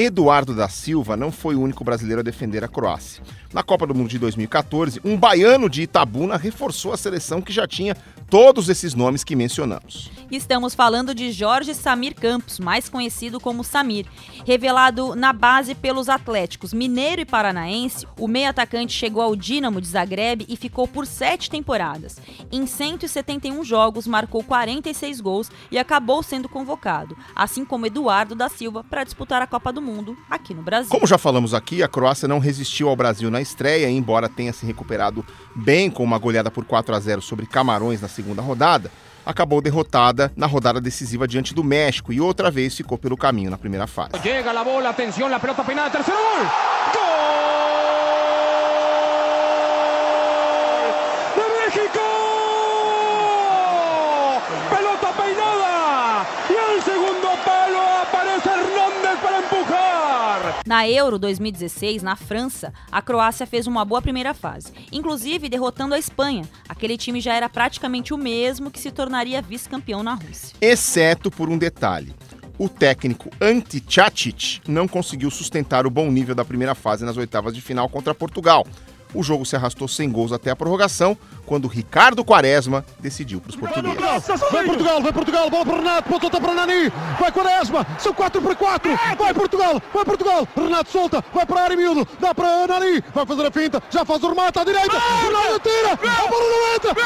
Eduardo da Silva não foi o único brasileiro a defender a Croácia. Na Copa do Mundo de 2014, um baiano de Itabuna reforçou a seleção que já tinha todos esses nomes que mencionamos. Estamos falando de Jorge Samir Campos, mais conhecido como Samir. Revelado na base pelos Atléticos Mineiro e Paranaense, o meio-atacante chegou ao Dinamo de Zagreb e ficou por sete temporadas. Em 171 jogos, marcou 46 gols e acabou sendo convocado, assim como Eduardo da Silva, para disputar a Copa do Mundo aqui no Brasil. Como já falamos aqui, a Croácia não resistiu ao Brasil na estreia, embora tenha se recuperado bem com uma goleada por 4 a 0 sobre Camarões na segunda rodada, acabou derrotada na rodada decisiva diante do México e outra vez ficou pelo caminho na primeira fase. Chega a bola, atenção, a pelota peinada, terceiro gol! Gol! De México! Pelota peinada! E el segundo palo aparece Hernández para empujar! Na Euro 2016, na França, a Croácia fez uma boa primeira fase, inclusive derrotando a Espanha. Aquele time já era praticamente o mesmo que se tornaria vice-campeão na Rússia. Exceto por um detalhe. O técnico Ante Cacic não conseguiu sustentar o bom nível da primeira fase nas oitavas de final contra Portugal. O jogo se arrastou sem gols até a prorrogação, quando Ricardo Quaresma decidiu para os portugueses. Vai Portugal, vai Portugal, bola para Renato, ponta para Nani, vai Quaresma, são 4 para 4, vai Portugal, vai Portugal, Renato solta, vai para a área miúdo, dá para Nani, vai fazer a finta, já faz o remate à direita, Ronaldo tira, a bola não entra, entra!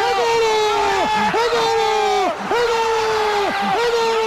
É golo! É golo! É golo! É golo!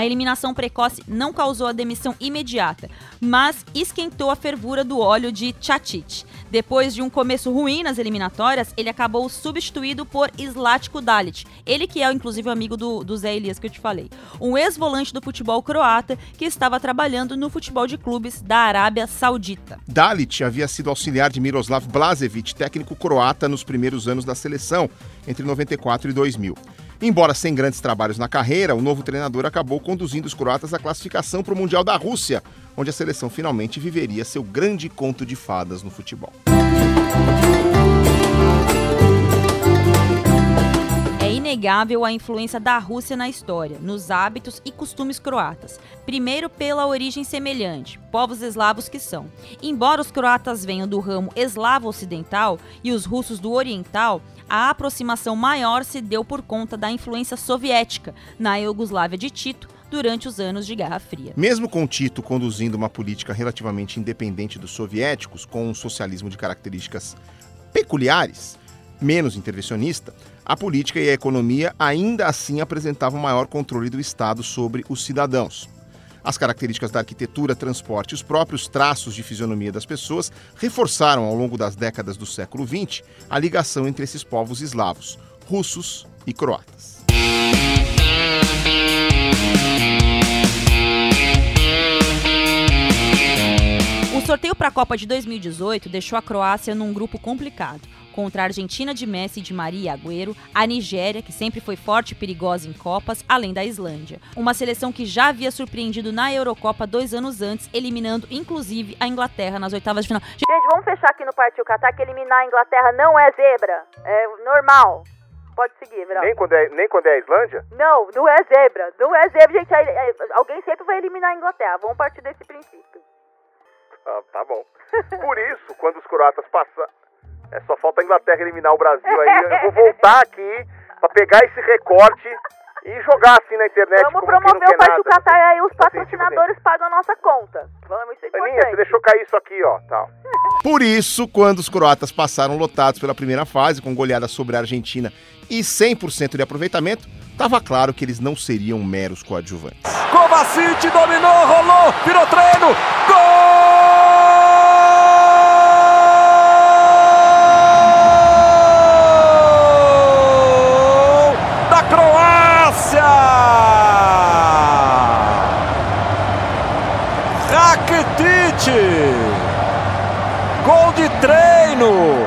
A eliminação precoce não causou a demissão imediata, mas esquentou a fervura do óleo de Tchatic. Depois de um começo ruim nas eliminatórias, ele acabou substituído por Slatko Dalic, ele que é inclusive amigo do, do Zé Elias que eu te falei, um ex-volante do futebol croata que estava trabalhando no futebol de clubes da Arábia Saudita. Dalic havia sido auxiliar de Miroslav Blazevic, técnico croata nos primeiros anos da seleção, entre 94 e 2000. Embora sem grandes trabalhos na carreira, o novo treinador acabou conduzindo os croatas à classificação para o Mundial da Rússia, onde a seleção finalmente viveria seu grande conto de fadas no futebol. É inegável a influência da Rússia na história, nos hábitos e costumes croatas. Primeiro, pela origem semelhante, povos eslavos que são. Embora os croatas venham do ramo eslavo ocidental e os russos do oriental, a aproximação maior se deu por conta da influência soviética na Iugoslávia de Tito durante os anos de Guerra Fria. Mesmo com Tito conduzindo uma política relativamente independente dos soviéticos, com um socialismo de características peculiares, menos intervencionista, a política e a economia ainda assim apresentavam maior controle do Estado sobre os cidadãos. As características da arquitetura, transporte e os próprios traços de fisionomia das pessoas reforçaram ao longo das décadas do século XX a ligação entre esses povos eslavos, russos e croatas. O sorteio para a Copa de 2018 deixou a Croácia num grupo complicado. Contra a Argentina de Messi, de Maria e Agüero, a Nigéria, que sempre foi forte e perigosa em Copas, além da Islândia. Uma seleção que já havia surpreendido na Eurocopa dois anos antes, eliminando inclusive a Inglaterra nas oitavas de final. Gente, vamos fechar aqui no Partiu Catar que eliminar a Inglaterra não é zebra. É normal. Pode seguir, Verão. Nem quando, é, nem quando é a Islândia? Não, não é zebra. Não é zebra, gente. Alguém sempre vai eliminar a Inglaterra. Vamos partir desse princípio. Ah, tá bom. Por isso, quando os croatas passam. É só falta a Inglaterra eliminar o Brasil aí. Eu vou voltar aqui pra pegar esse recorte e jogar assim na internet. Vamos como quem não promover quer o Partiu nada. Catar e aí os patrocinadores pagam a nossa conta. Vamos, isso é Aninha, você importante. deixou cair isso aqui, ó. Tal. Por isso, quando os croatas passaram lotados pela primeira fase, com goleada sobre a Argentina e 100% de aproveitamento, estava claro que eles não seriam meros coadjuvantes. Kovacic dominou, rolou, virou treino. Gol da Croácia! Rakitic! Gol de treino!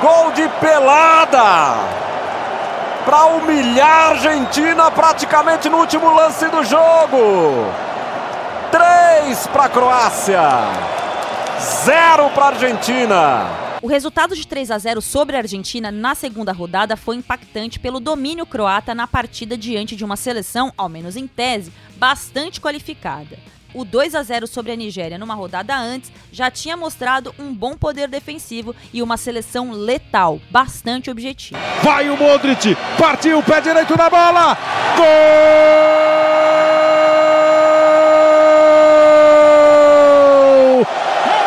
Gol de pelada! Para humilhar a Argentina praticamente no último lance do jogo. 3 para a Croácia, 0 para a Argentina. O resultado de 3 a 0 sobre a Argentina na segunda rodada foi impactante pelo domínio croata na partida diante de uma seleção, ao menos em tese, bastante qualificada. O 2 a 0 sobre a Nigéria numa rodada antes já tinha mostrado um bom poder defensivo e uma seleção letal, bastante objetiva. Vai o Modric, partiu, pé direito na bola. Gol!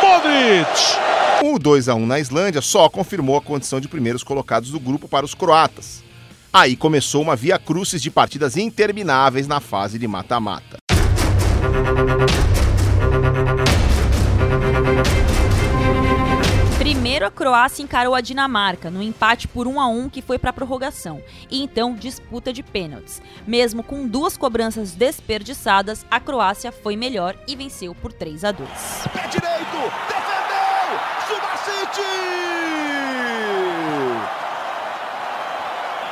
Modric! O 2 a 1 na Islândia só confirmou a condição de primeiros colocados do grupo para os croatas. Aí começou uma via crucis de partidas intermináveis na fase de mata-mata. Primeiro a Croácia encarou a Dinamarca no empate por 1 a 1 que foi para a prorrogação e então disputa de pênaltis. Mesmo com duas cobranças desperdiçadas, a Croácia foi melhor e venceu por 3 a 2. Pé direito, defendeu, Subacite!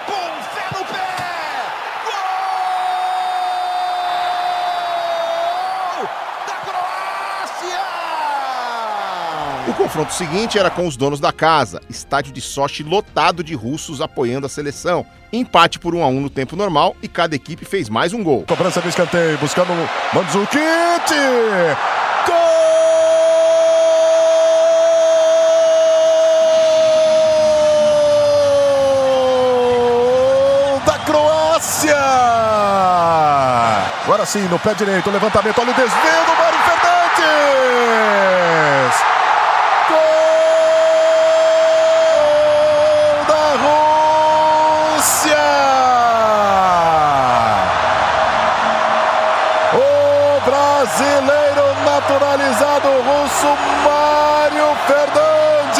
Com fé no pé, gol da Croácia! O confronto seguinte era com os donos da casa, estádio de Sochi lotado de russos apoiando a seleção. Empate por 1 a 1 no tempo normal e cada equipe fez mais um gol. Cobrança de escanteio, buscando Mandzukic. Gol da Croácia! Agora sim, no pé direito, levantamento, olha o desvio do Mário Fernandes! Russo Mário Fernandes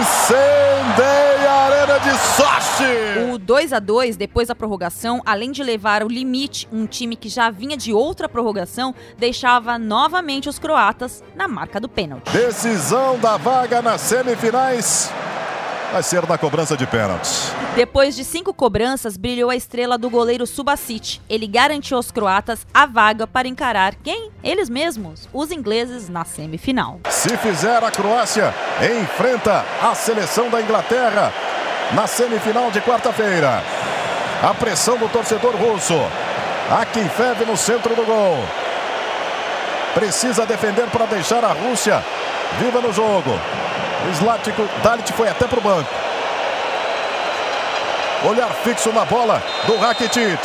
incendeia a arena de Sochi. O 2 a 2 depois da prorrogação, além de levar ao limite um time que já vinha de outra prorrogação, deixava novamente os croatas na marca do pênalti. Decisão da vaga nas semifinais vai ser na cobrança de pênaltis. Depois de cinco cobranças, brilhou a estrela do goleiro Subasic. Ele garantiu aos croatas a vaga para encarar quem? Eles mesmos, os ingleses, na semifinal. Se fizer, a Croácia enfrenta a seleção da Inglaterra na semifinal de quarta-feira. A pressão do torcedor russo. Akinfev no centro do gol. Precisa defender para deixar a Rússia viva no jogo. O Zlatko Dalit foi até para o banco. Olhar fixo na bola do Rakitic.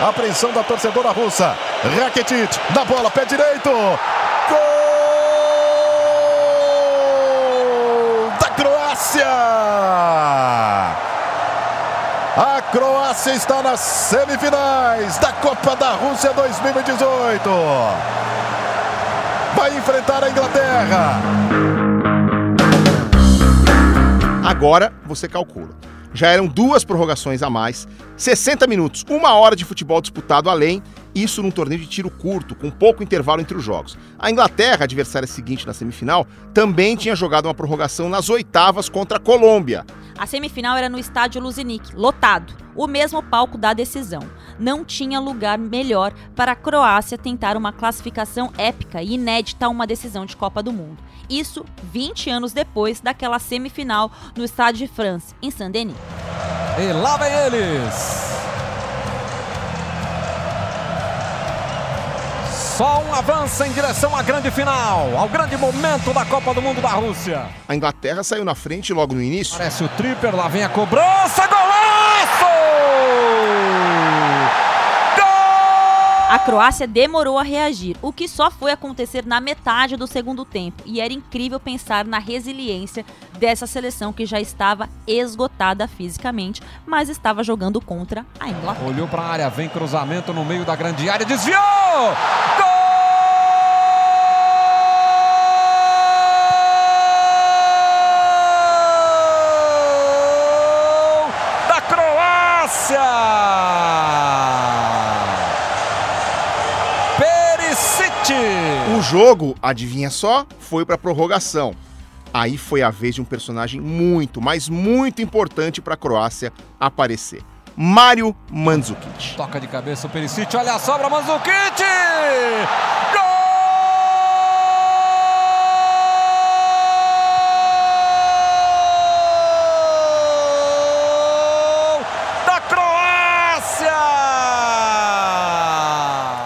Apreensão da torcedora russa. Rakitic na bola, pé direito. Gol da Croácia! A Croácia está nas semifinais da Copa da Rússia 2018. Vai enfrentar a Inglaterra. Agora você calcula. Já eram duas prorrogações a mais, 60 minutos, uma hora de futebol disputado além Isso num torneio de tiro curto, com pouco intervalo entre os jogos. A Inglaterra, adversária seguinte na semifinal, também tinha jogado uma prorrogação nas oitavas contra a Colômbia. A semifinal era no estádio Luzinic, lotado, o mesmo palco da decisão. Não tinha lugar melhor para a Croácia tentar uma classificação épica e inédita a uma decisão de Copa do Mundo. Isso 20 anos depois daquela semifinal no estádio de France, em Saint-Denis. E lá vem eles! Só um avança em direção à grande final, ao grande momento da Copa do Mundo da Rússia. A Inglaterra saiu na frente logo no início. Parece o Tripper, lá vem a cobrança, golaço! A Croácia demorou a reagir, o que só foi acontecer na metade do segundo tempo, e era incrível pensar na resiliência dessa seleção que já estava esgotada fisicamente, mas estava jogando contra a Inglaterra. Olhou para a área, vem cruzamento no meio da grande área, desviou! Gol da Croácia! Perisic! O jogo, adivinha só, foi para prorrogação. Aí foi a vez de um personagem muito, mas muito importante para a Croácia aparecer. Mário Mandzukic. Toca de cabeça o Perisic, olha a sobra, Mandzukic! Gol da Croácia!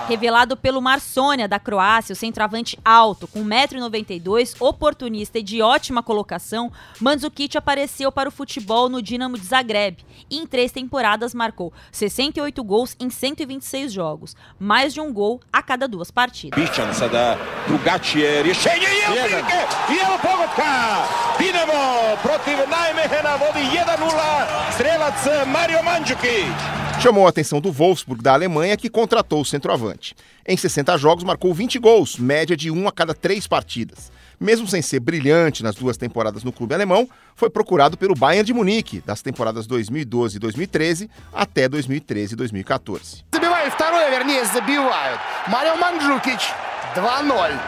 Revelado pelo Marsônia da Croácia, o centroavante alto, com 1,92m, oportunista e de ótima colocação, Mandzukic apareceu para o futebol no Dinamo de Zagreb e em três temporadas marcou 68 gols em 126 jogos, mais de um gol a cada duas partidas. Pišćan sada drugačije rješenje i evo prilike i evo pogotka. Dinamo protiv Najmehena vodi 1-0 strelac Mario Mandzukic. Chamou a atenção do Wolfsburg da Alemanha, que contratou o centroavante. Em 60 jogos, marcou 20 gols, média de um a cada três partidas. Mesmo sem ser brilhante nas duas temporadas no clube alemão, foi procurado pelo Bayern de Munique, das temporadas 2012 e 2013 até 2013 e 2014. Забивает второе, вернее, забивают. Марио Манджукич 2-0.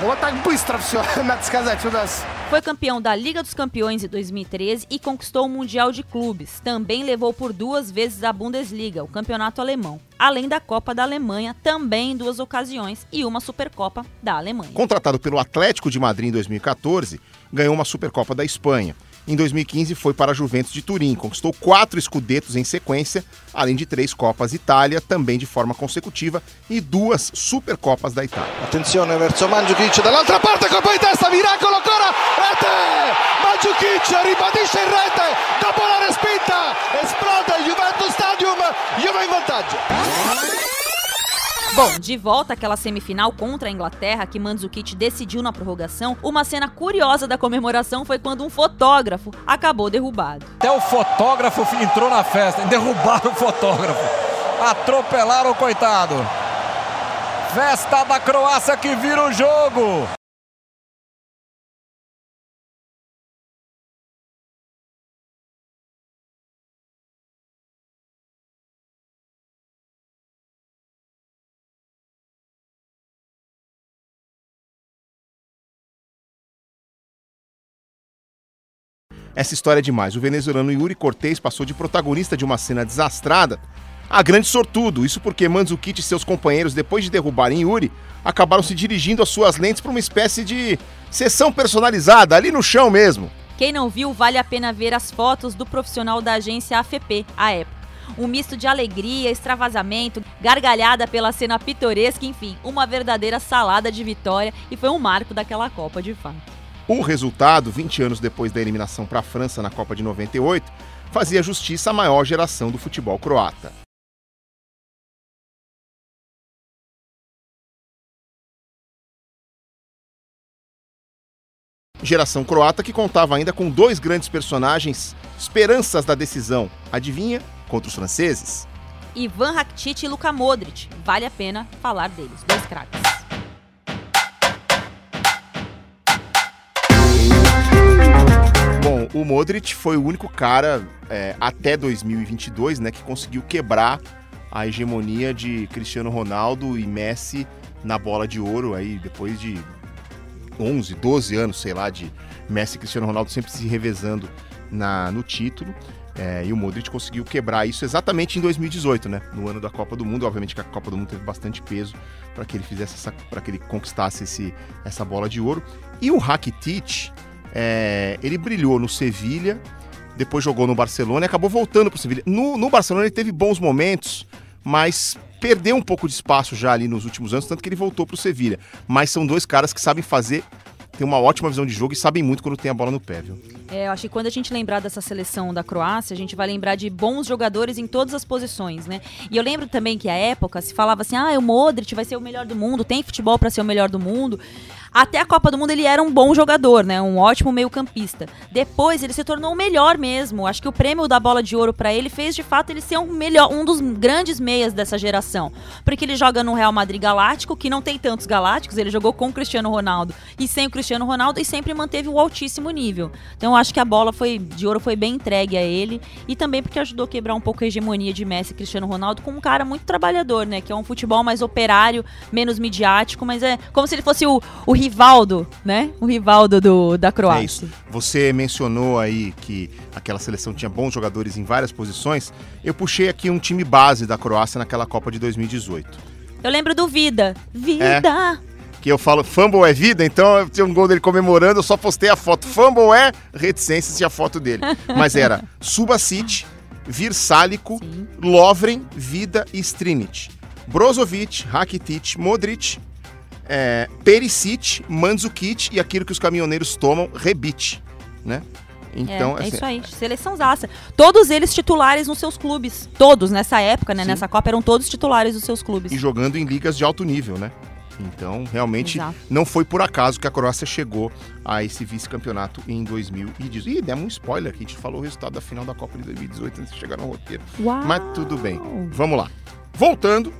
Ну вот так быстро все, надо сказать, у нас. foi campeão da Liga dos Campeões em 2013 e conquistou o Mundial de Clubes. Também levou por duas vezes a Bundesliga, o campeonato alemão. Além da Copa da Alemanha, também em duas ocasiões, e uma Supercopa da Alemanha. Contratado pelo Atlético de Madrid em 2014, ganhou uma Supercopa da Espanha. Em 2015 foi para a Juventus de Turim, conquistou quatro escudetos em sequência, além de três Copas Itália, também de forma consecutiva, e duas Supercopas da Itália. Attenzione verso Mandzukic dall'altra parte, colpo di testa, miracolo ancora, rete! Mandzukic ribadisce in rete, dopo la respinta, esplode il Juventus Stadium, Juve in vantaggio. Bom, de volta àquela semifinal contra a Inglaterra que Mandzukic decidiu na prorrogação, uma cena curiosa da comemoração foi quando um fotógrafo acabou derrubado. Até o fotógrafo entrou na festa, derrubaram o fotógrafo. Atropelaram o coitado. Festa da Croácia que vira o jogo. Essa história é demais. O venezuelano Yuri Cortez passou de protagonista de uma cena desastrada a grande sortudo. Isso porque Mandzukic e seus companheiros, depois de derrubarem Yuri, acabaram se dirigindo as suas lentes para uma espécie de sessão personalizada, ali no chão mesmo. Quem não viu, vale a pena ver as fotos do profissional da agência AFP, à época. Um misto de alegria, extravasamento, gargalhada pela cena pitoresca, enfim, uma verdadeira salada de vitória e foi um marco daquela Copa de fato. O resultado, 20 anos depois da eliminação para a França na Copa de 98, fazia justiça à maior geração do futebol croata. Geração croata que contava ainda com dois grandes personagens, esperanças da decisão. Adivinha? Contra os franceses. Ivan Rakitic e Luka Modric. Vale a pena falar deles, dois craques. O Modric foi o único cara é, até 2022, né, que conseguiu quebrar a hegemonia de Cristiano Ronaldo e Messi na bola de ouro aí depois de 11, 12 anos, sei lá, de Messi e Cristiano Ronaldo sempre se revezando na, no título. É, e o Modric conseguiu quebrar isso exatamente em 2018, né? No ano da Copa do Mundo. Obviamente que a Copa do Mundo teve bastante peso para que ele fizesse para que ele conquistasse esse, essa bola de ouro. E o Rakitic, é, ele brilhou no Sevilha, depois jogou no Barcelona e acabou voltando para o Sevilha. No, no Barcelona ele teve bons momentos, mas perdeu um pouco de espaço já ali nos últimos anos, tanto que ele voltou para o Sevilha. Mas são dois caras que sabem fazer tem uma ótima visão de jogo e sabem muito quando tem a bola no pé, viu? É, eu acho que quando a gente lembrar dessa seleção da Croácia, a gente vai lembrar de bons jogadores em todas as posições, né? E eu lembro também que a época se falava assim: ah, o Modric vai ser o melhor do mundo, tem futebol para ser o melhor do mundo. Até a Copa do Mundo ele era um bom jogador, né? Um ótimo meio-campista. Depois ele se tornou o melhor mesmo. Acho que o prêmio da bola de ouro para ele fez de fato ele ser um melhor, um dos grandes meias dessa geração. Porque ele joga no Real Madrid Galáctico, que não tem tantos galácticos, ele jogou com o Cristiano Ronaldo e sem o Cristiano Ronaldo e sempre manteve o altíssimo nível. Então eu acho que a bola foi de ouro foi bem entregue a ele e também porque ajudou a quebrar um pouco a hegemonia de Messi e Cristiano Ronaldo com um cara muito trabalhador, né? Que é um futebol mais operário, menos midiático, mas é como se ele fosse o, o Rivaldo, né? O Rivaldo do, da Croácia. É isso. Você mencionou aí que aquela seleção tinha bons jogadores em várias posições. Eu puxei aqui um time base da Croácia naquela Copa de 2018. Eu lembro do Vida. Vida! É que eu falo fumble é vida, então eu tinha um gol dele comemorando, eu só postei a foto. Fumble é reticências e a foto dele. Mas era Subasic, Virsálico, Lovren, Vida e Strinic. Brozovic, Rakitic, Modric, é, Perisic, Mandzukic e aquilo que os caminhoneiros tomam, Rebite, né? Então, é, é assim, isso aí, seleção zaça. Todos eles titulares nos seus clubes. Todos, nessa época, né? Sim. Nessa Copa, eram todos titulares dos seus clubes. E jogando em ligas de alto nível, né? Então, realmente, Exato. não foi por acaso que a Croácia chegou a esse vice-campeonato em 2018. Ih, demos um spoiler aqui, a gente falou o resultado da final da Copa de 2018 antes de chegar no roteiro. Uau. Mas tudo bem. Vamos lá. Voltando.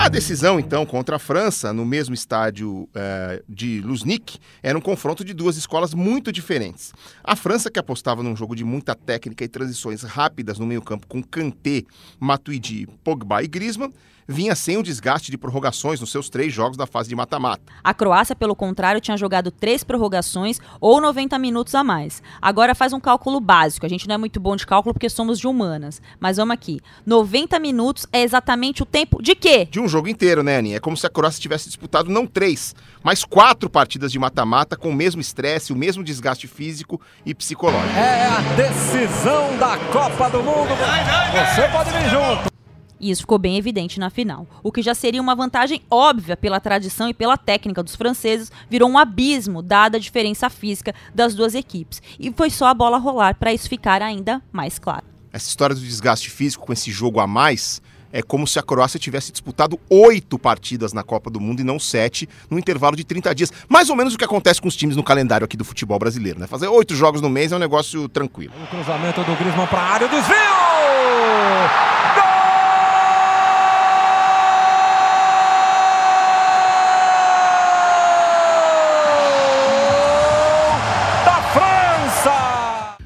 A decisão, então, contra a França, no mesmo estádio eh, de Luznik, era um confronto de duas escolas muito diferentes. A França, que apostava num jogo de muita técnica e transições rápidas no meio-campo com Kanté, Matuidi, Pogba e Griezmann, vinha sem o desgaste de prorrogações nos seus três jogos da fase de mata-mata. A Croácia, pelo contrário, tinha jogado três prorrogações ou 90 minutos a mais. Agora faz um cálculo básico. A gente não é muito bom de cálculo porque somos de humanas. Mas vamos aqui. 90 minutos é exatamente o tempo de quê? De um jogo inteiro, né, Aninha? É como se a Croácia tivesse disputado não três, mas quatro partidas de mata-mata com o mesmo estresse, o mesmo desgaste físico e psicológico. É a decisão da Copa do Mundo. Você pode vir junto. E isso ficou bem evidente na final. O que já seria uma vantagem óbvia pela tradição e pela técnica dos franceses, virou um abismo dada a diferença física das duas equipes. E foi só a bola rolar para isso ficar ainda mais claro. Essa história do desgaste físico com esse jogo a mais é como se a Croácia tivesse disputado oito partidas na Copa do Mundo e não sete, no intervalo de 30 dias. Mais ou menos o que acontece com os times no calendário aqui do futebol brasileiro, né? Fazer oito jogos no mês é um negócio tranquilo. O cruzamento do Griezmann para a área, desvio!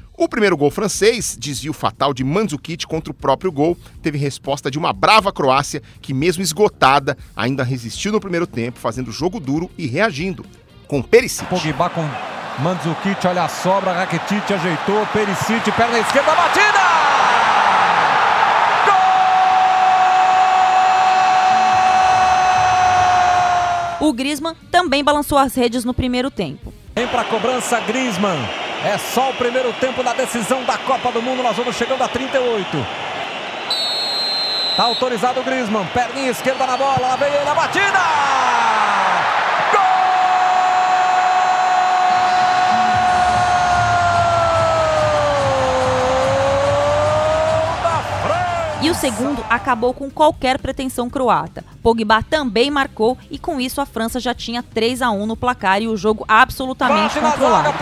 Gol! O primeiro gol francês, desvio fatal de Mandzukic contra o próprio gol, teve resposta de uma brava Croácia que, mesmo esgotada, ainda resistiu no primeiro tempo, fazendo jogo duro e reagindo, com Perisic. Pogba com Mandzukic, olha a sobra, Rakitic ajeitou, Perisic, perna esquerda, batida! O Griezmann também balançou as redes no primeiro tempo. Vem para a cobrança Griezmann. É só o primeiro tempo da decisão da Copa do Mundo. Nós vamos chegando a 38. Tá autorizado o Griezmann. Perninha esquerda na bola. Lá vem ele a batida! E o segundo acabou com qualquer pretensão croata. Pogba também marcou e com isso a França já tinha 3 a 1 no placar e o jogo absolutamente Bate controlado.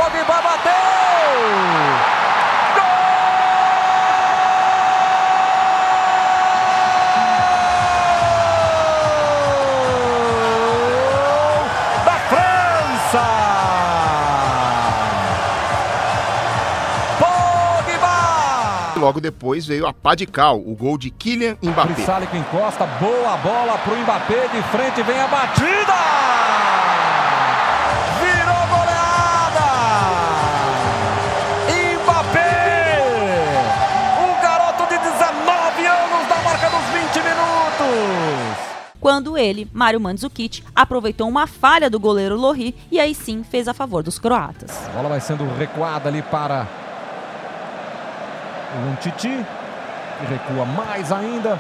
Logo depois veio a pá de cal, o gol de Kylian Mbappé. Brissálico encosta, boa bola pro Mbappé, de frente vem a batida! Quando ele, Mário Mandzukic, aproveitou uma falha do goleiro Lohri e aí sim fez a favor dos croatas. A bola vai sendo recuada ali para o Umtiti, que recua mais ainda.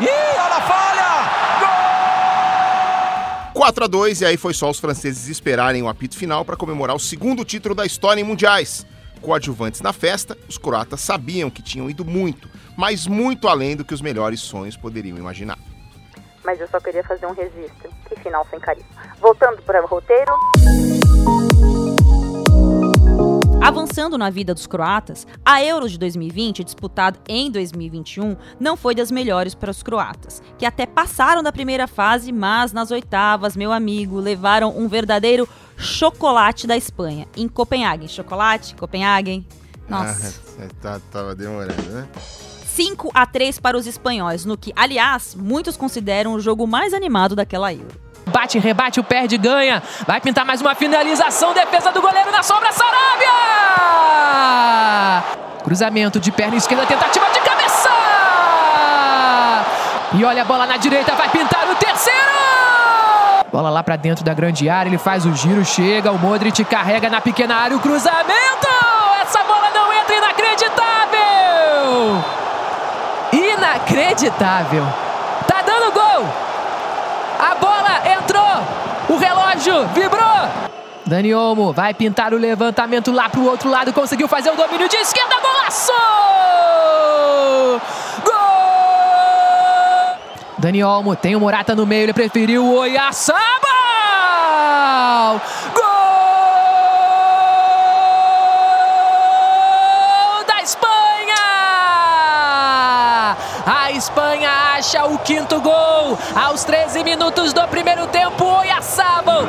Ih, olha a falha! 4 a 2 e aí foi só os franceses esperarem o apito final para comemorar o segundo título da história em mundiais. Coadjuvantes na festa, os croatas sabiam que tinham ido muito, mas muito além do que os melhores sonhos poderiam imaginar. Mas eu só queria fazer um registro. Que final sem carisma. Voltando para o roteiro. Avançando na vida dos croatas, a Euro de 2020, disputada em 2021, não foi das melhores para os croatas, que até passaram da primeira fase, mas nas oitavas, meu amigo, levaram um verdadeiro chocolate da Espanha, em Copenhague. Chocolate, Copenhague. Nossa. Ah, tá, tava demorando, né? 5 a 3 para os espanhóis, no que, aliás, muitos consideram o jogo mais animado daquela Euro. Bate, rebate, o perde, ganha. Vai pintar mais uma finalização. Defesa do goleiro na sombra, Sarabia! Cruzamento de perna esquerda, tentativa de cabeça! E olha a bola na direita, vai pintar o terceiro! Bola lá pra dentro da grande área, ele faz o giro, chega, o Modric carrega na pequena área o cruzamento! Essa bola não entra, inacreditável! Inacreditável! Tá dando gol! A bola entrou! O relógio vibrou! Dani Olmo vai pintar o levantamento lá pro outro lado, conseguiu fazer o domínio de esquerda, golaço! Gol! Dani Olmo tem o Morata no meio, ele preferiu o Oyarzabal! Gol Acha o quinto gol aos 13 minutos do primeiro tempo. Oyarzabal!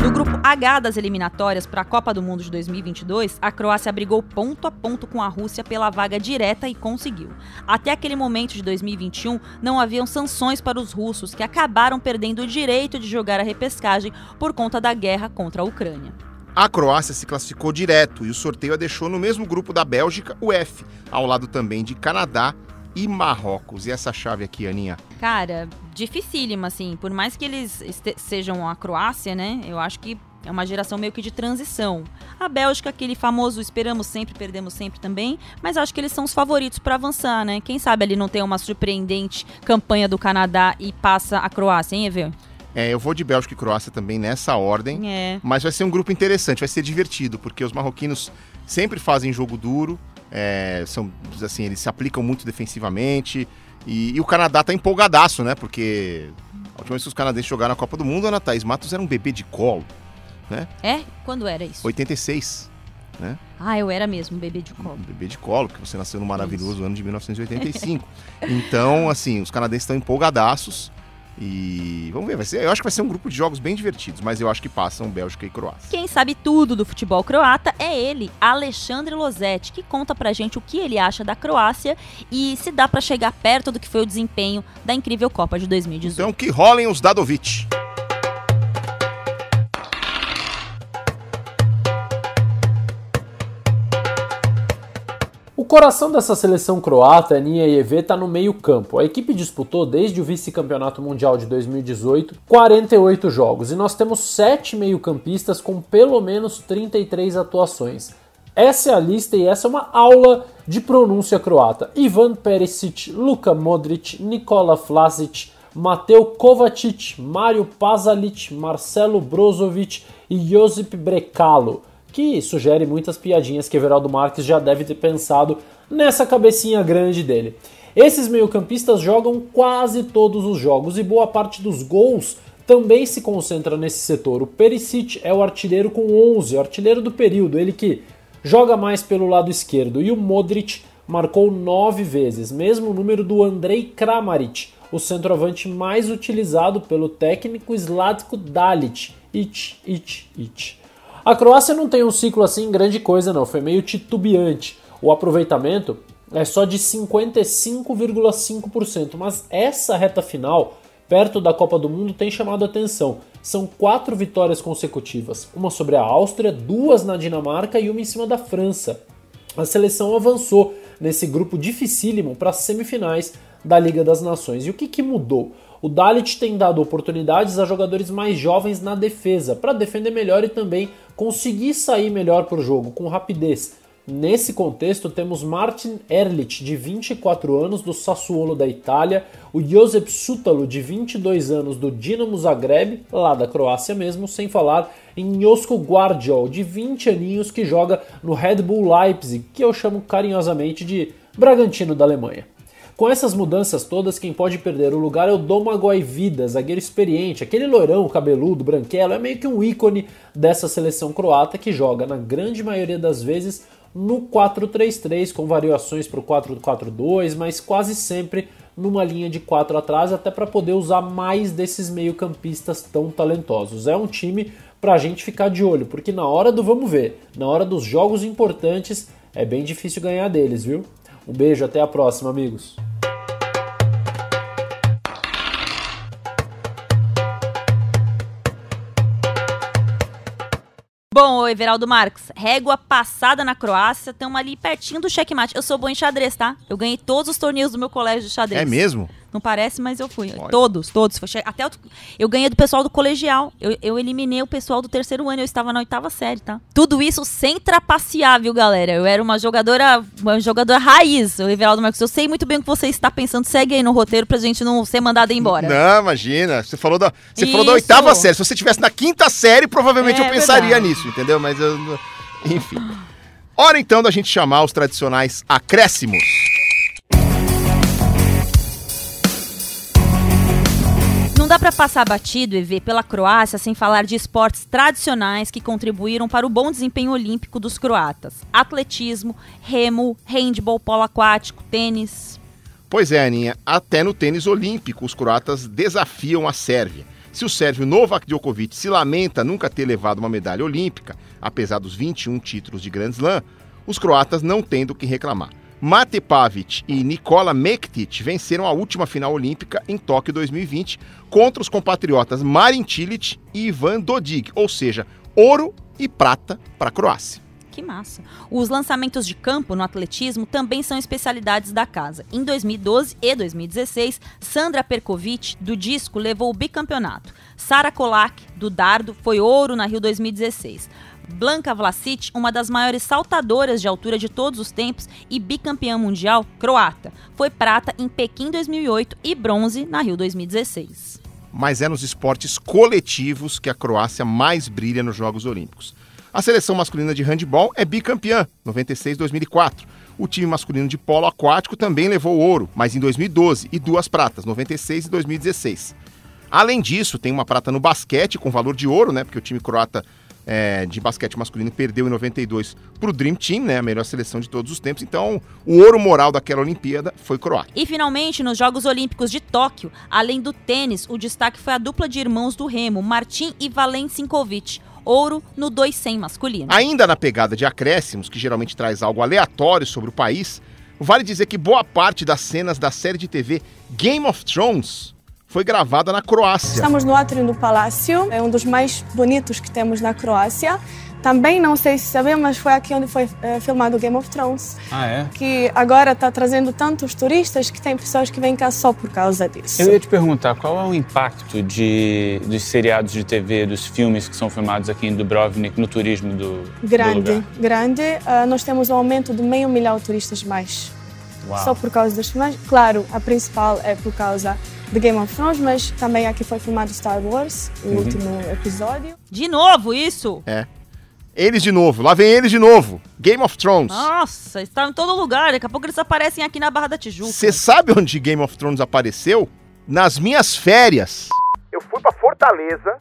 No grupo H das eliminatórias para a Copa do Mundo de 2022, a Croácia brigou ponto a ponto com a Rússia pela vaga direta e conseguiu. Até aquele momento de 2021, não haviam sanções para os russos, que acabaram perdendo o direito de jogar a repescagem por conta da guerra contra a Ucrânia. A Croácia se classificou direto e o sorteio a deixou no mesmo grupo da Bélgica, o F, ao lado também de Canadá e Marrocos. E essa chave aqui, Aninha? Cara, dificílima, assim. Por mais que eles sejam a Croácia, né? Eu acho que é uma geração meio que de transição. A Bélgica, aquele famoso esperamos sempre, perdemos sempre também, mas acho que eles são os favoritos para avançar, né? Quem sabe ali não tem uma surpreendente campanha do Canadá e passa a Croácia, hein, Evel? É, eu vou de Bélgica e Croácia também nessa ordem. É. Mas vai ser um grupo interessante, vai ser divertido, porque os marroquinos sempre fazem jogo duro, é, são, assim, eles se aplicam muito defensivamente. E, e, o Canadá tá empolgadaço, né? Porque a última vez que os canadenses jogaram a Copa do Mundo, Ana Thaís Matos era um bebê de colo, né? É? Quando era isso? 86, né? Ah, eu era mesmo um bebê de colo. Um bebê de colo, porque você nasceu no maravilhoso isso. ano de 1985. então, assim, os canadenses estão empolgadaços. E vamos ver, vai ser, eu acho que vai ser um grupo de jogos bem divertidos, mas eu acho que passam Bélgica e Croácia. Quem sabe tudo do futebol croata é ele, Alexandre Losetti, que conta pra gente o que ele acha da Croácia e se dá para chegar perto do que foi o desempenho da incrível Copa de 2018. Então que rolem os Dadovic. Coração dessa seleção croata, Aninha EV, está no meio-campo. A equipe disputou desde o vice-campeonato mundial de 2018 48 jogos e nós temos sete meio-campistas com pelo menos 33 atuações. Essa é a lista e essa é uma aula de pronúncia croata. Ivan Perisic, Luka Modric, Nikola Vlasic, Mateo Kovacic, Mario Pasalic, Marcelo Brozovic e Josip Brekalo que sugere muitas piadinhas que Everaldo Marques já deve ter pensado nessa cabecinha grande dele. Esses meio-campistas jogam quase todos os jogos e boa parte dos gols também se concentra nesse setor. O Perisic é o artilheiro com 11, o artilheiro do período, ele que joga mais pelo lado esquerdo. E o Modric marcou 9 vezes, mesmo número do Andrei Kramaric, o centroavante mais utilizado pelo técnico Slatko Dalic. It, it, it. A Croácia não tem um ciclo assim grande coisa não, foi meio titubeante. O aproveitamento é só de 55,5%, mas essa reta final, perto da Copa do Mundo, tem chamado atenção. São quatro vitórias consecutivas, uma sobre a Áustria, duas na Dinamarca e uma em cima da França. A seleção avançou nesse grupo dificílimo para as semifinais da Liga das Nações. E o que, que mudou? O Dalit tem dado oportunidades a jogadores mais jovens na defesa para defender melhor e também conseguir sair melhor para o jogo com rapidez. Nesse contexto, temos Martin Erlich, de 24 anos, do Sassuolo da Itália, o Josep Sutalo, de 22 anos, do Dinamo Zagreb, lá da Croácia mesmo, sem falar em Josko Guardiol, de 20 aninhos, que joga no Red Bull Leipzig, que eu chamo carinhosamente de Bragantino da Alemanha. Com essas mudanças todas, quem pode perder o lugar é o Domagoj Vida, zagueiro experiente, aquele loirão, cabeludo, branquelo, é meio que um ícone dessa seleção croata que joga, na grande maioria das vezes, no 4-3-3, com variações para o 4-4-2, mas quase sempre numa linha de 4 atrás, até para poder usar mais desses meio-campistas tão talentosos. É um time para a gente ficar de olho, porque na hora do vamos ver, na hora dos jogos importantes, é bem difícil ganhar deles, viu? Um beijo, até a próxima, amigos. Bom, Everaldo Marques, régua passada na Croácia, estamos ali pertinho do checkmate. Eu sou bom em xadrez, tá? Eu ganhei todos os torneios do meu colégio de xadrez. É mesmo? Não parece, mas eu fui. Olha. Todos, todos. Até eu, eu ganhei do pessoal do colegial. Eu, eu, eliminei o pessoal do terceiro ano. Eu estava na oitava série, tá? Tudo isso sem trapacear, viu, galera? Eu era uma jogadora, uma jogadora raiz, o Everaldo Marcos. Eu sei muito bem o que você está pensando. Segue aí no roteiro pra gente não ser mandado embora. Não, imagina. Você falou da, você falou da oitava série. Se você estivesse na quinta série, provavelmente é, eu pensaria verdade. nisso, entendeu? Mas eu. Enfim. Hora então da gente chamar os tradicionais acréscimos. Não dá para passar batido e ver pela Croácia sem falar de esportes tradicionais que contribuíram para o bom desempenho olímpico dos croatas: atletismo, remo, handball, polo aquático, tênis. Pois é, Aninha, até no tênis olímpico os croatas desafiam a Sérvia. Se o sérvio Novak Djokovic se lamenta nunca ter levado uma medalha olímpica, apesar dos 21 títulos de Grand Slam, os croatas não têm do que reclamar. Mate Pavic e Nikola Mektic venceram a última final olímpica em Tóquio 2020 contra os compatriotas Marin Cilic e Ivan Dodig, ou seja, ouro e prata para a Croácia. Que massa. Os lançamentos de campo no atletismo também são especialidades da casa. Em 2012 e 2016, Sandra Perkovic, do disco, levou o bicampeonato. Sara Kolak, do dardo, foi ouro na Rio 2016. Blanca Vlasic, uma das maiores saltadoras de altura de todos os tempos e bicampeã mundial croata. Foi prata em Pequim 2008 e bronze na Rio 2016. Mas é nos esportes coletivos que a Croácia mais brilha nos Jogos Olímpicos. A seleção masculina de handebol é bicampeã, 96-2004. O time masculino de polo aquático também levou ouro, mas em 2012, e duas pratas, 96 e 2016. Além disso, tem uma prata no basquete com valor de ouro, né? Porque o time croata é, de basquete masculino perdeu em 92 para o Dream Team, né, a melhor seleção de todos os tempos. Então, o ouro moral daquela Olimpíada foi croata. E finalmente, nos Jogos Olímpicos de Tóquio, além do tênis, o destaque foi a dupla de irmãos do remo, Martin e Valen Sinkovic ouro no 200 masculino. Ainda na pegada de acréscimos, que geralmente traz algo aleatório sobre o país, vale dizer que boa parte das cenas da série de TV Game of Thrones foi gravada na Croácia. Estamos no átrio do Palácio, é um dos mais bonitos que temos na Croácia. Também, não sei se sabem, mas foi aqui onde foi é, filmado Game of Thrones. Ah, é? Que agora está trazendo tantos turistas que tem pessoas que vêm cá só por causa disso. Eu ia te perguntar, qual é o impacto de, dos seriados de TV, dos filmes que são filmados aqui em Dubrovnik no turismo do Grande, do lugar? grande. Uh, nós temos um aumento de meio milhão de turistas mais. Uau. Só por causa das filmagens. Claro, a principal é por causa de Game of Thrones, mas também aqui foi filmado Star Wars, o Uhum. último episódio. De novo isso? É. Eles de novo, lá vem eles de novo. Game of Thrones. Nossa, está em todo lugar. Daqui a pouco eles aparecem aqui na Barra da Tijuca. Você sabe onde Game of Thrones apareceu? Nas minhas férias. Eu fui pra Fortaleza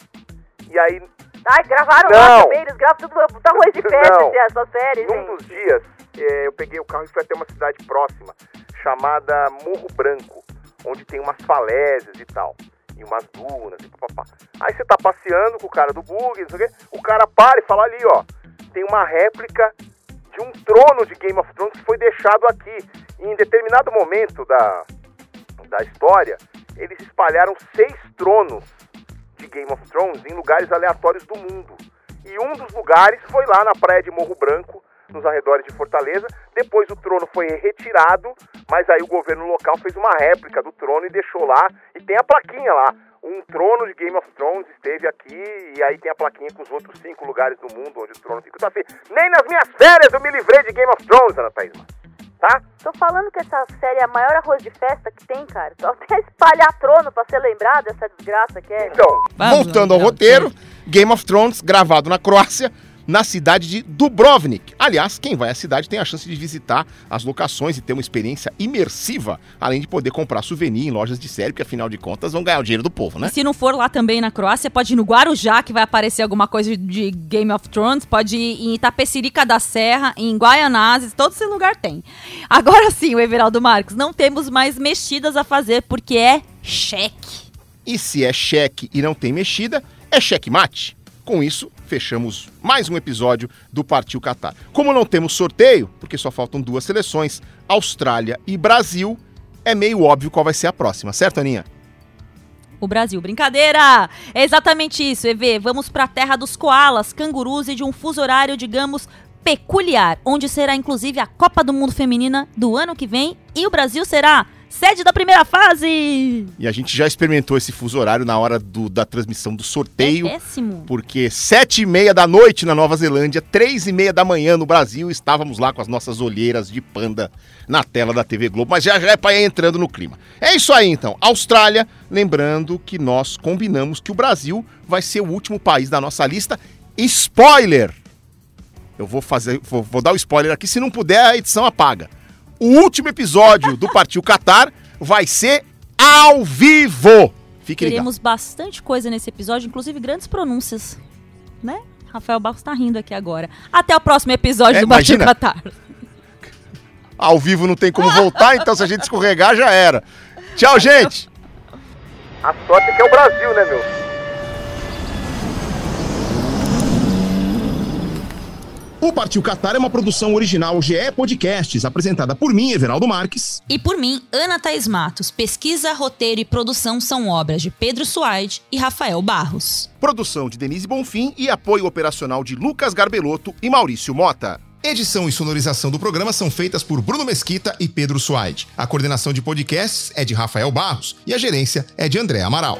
e aí Ai, gravaram Não. lá também, eles gravam tudo tá ruim de Não. essas séries, Num gente. dos dias, eu peguei o carro e fui até uma cidade próxima, chamada Morro Branco, onde tem umas falésias e tal. em umas dunas e papapá. Aí você tá passeando com o cara do bug, não sei o quê, o cara para e fala ali, ó, tem uma réplica de um trono de Game of Thrones que foi deixado aqui. E em determinado momento da, da história, eles espalharam seis tronos de Game of Thrones em lugares aleatórios do mundo. E um dos lugares foi lá na praia de Morro Branco, nos arredores de Fortaleza. Depois o trono foi retirado, mas aí o governo local fez uma réplica do trono e deixou lá. E tem a plaquinha lá. Um trono de Game of Thrones esteve aqui, e aí tem a plaquinha com os outros cinco lugares do mundo onde o trono fica. Então, assim, nem nas minhas férias eu me livrei de Game of Thrones, Ana Thaís. Tá? Tô falando que essa série é a maior arroz de festa que tem, cara. Só até espalhar trono pra ser lembrado dessa desgraça que é. Então, voltando ao roteiro, Game of Thrones, gravado na Croácia, na cidade de Dubrovnik. Aliás, quem vai à cidade tem a chance de visitar as locações e ter uma experiência imersiva, além de poder comprar souvenir em lojas de série, porque afinal de contas vão ganhar o dinheiro do povo, né? E se não for lá também na Croácia, pode ir no Guarujá, que vai aparecer alguma coisa de Game of Thrones, pode ir em Itapecerica da Serra, em Guaianazes, todo esse lugar tem. Agora sim, o Everaldo Marques, não temos mais mexidas a fazer, porque é cheque. E se é cheque e não tem mexida, é checkmate. Com isso, fechamos mais um episódio do Partiu Qatar. Como não temos sorteio, porque só faltam duas seleções, Austrália e Brasil, é meio óbvio qual vai ser a próxima, certo, Aninha? O Brasil, brincadeira! É exatamente isso, EV. Vamos para a terra dos koalas, cangurus e de um fuso horário, digamos, peculiar, onde será inclusive a Copa do Mundo Feminina do ano que vem e o Brasil será sede da primeira fase! E a gente já experimentou esse fuso horário na hora do, da transmissão do sorteio. É péssimo. Porque sete e meia da noite na Nova Zelândia, três e meia da manhã no Brasil, estávamos lá com as nossas olheiras de panda na tela da TV Globo. Mas já já é para ir entrando no clima. É isso aí então. Austrália, lembrando que nós combinamos que o Brasil vai ser o último país da nossa lista. Spoiler! Eu vou fazer, vou, vou dar o spoiler aqui. Se não puder, a edição apaga. O último episódio do Partiu Qatar vai ser ao vivo. Fique ligado. Teremos bastante coisa nesse episódio, inclusive grandes pronúncias, né? Rafael Barros tá rindo aqui agora. Até o próximo episódio É, do Partiu. Qatar. Ao vivo não tem como voltar, então se a gente escorregar já era. Tchau, gente! A sorte é que é o Brasil, né, meu? O Partiu Qatar é uma produção original GE Podcasts, apresentada por mim, Everaldo Marques. E por mim, Ana Thaís Matos. Pesquisa, roteiro e produção são obras de Pedro Suaide e Rafael Barros. Produção de Denise Bonfim e apoio operacional de Lucas Garbelotto e Maurício Mota. Edição e sonorização do programa são feitas por Bruno Mesquita e Pedro Suaide. A coordenação de podcasts é de Rafael Barros e a gerência é de André Amaral.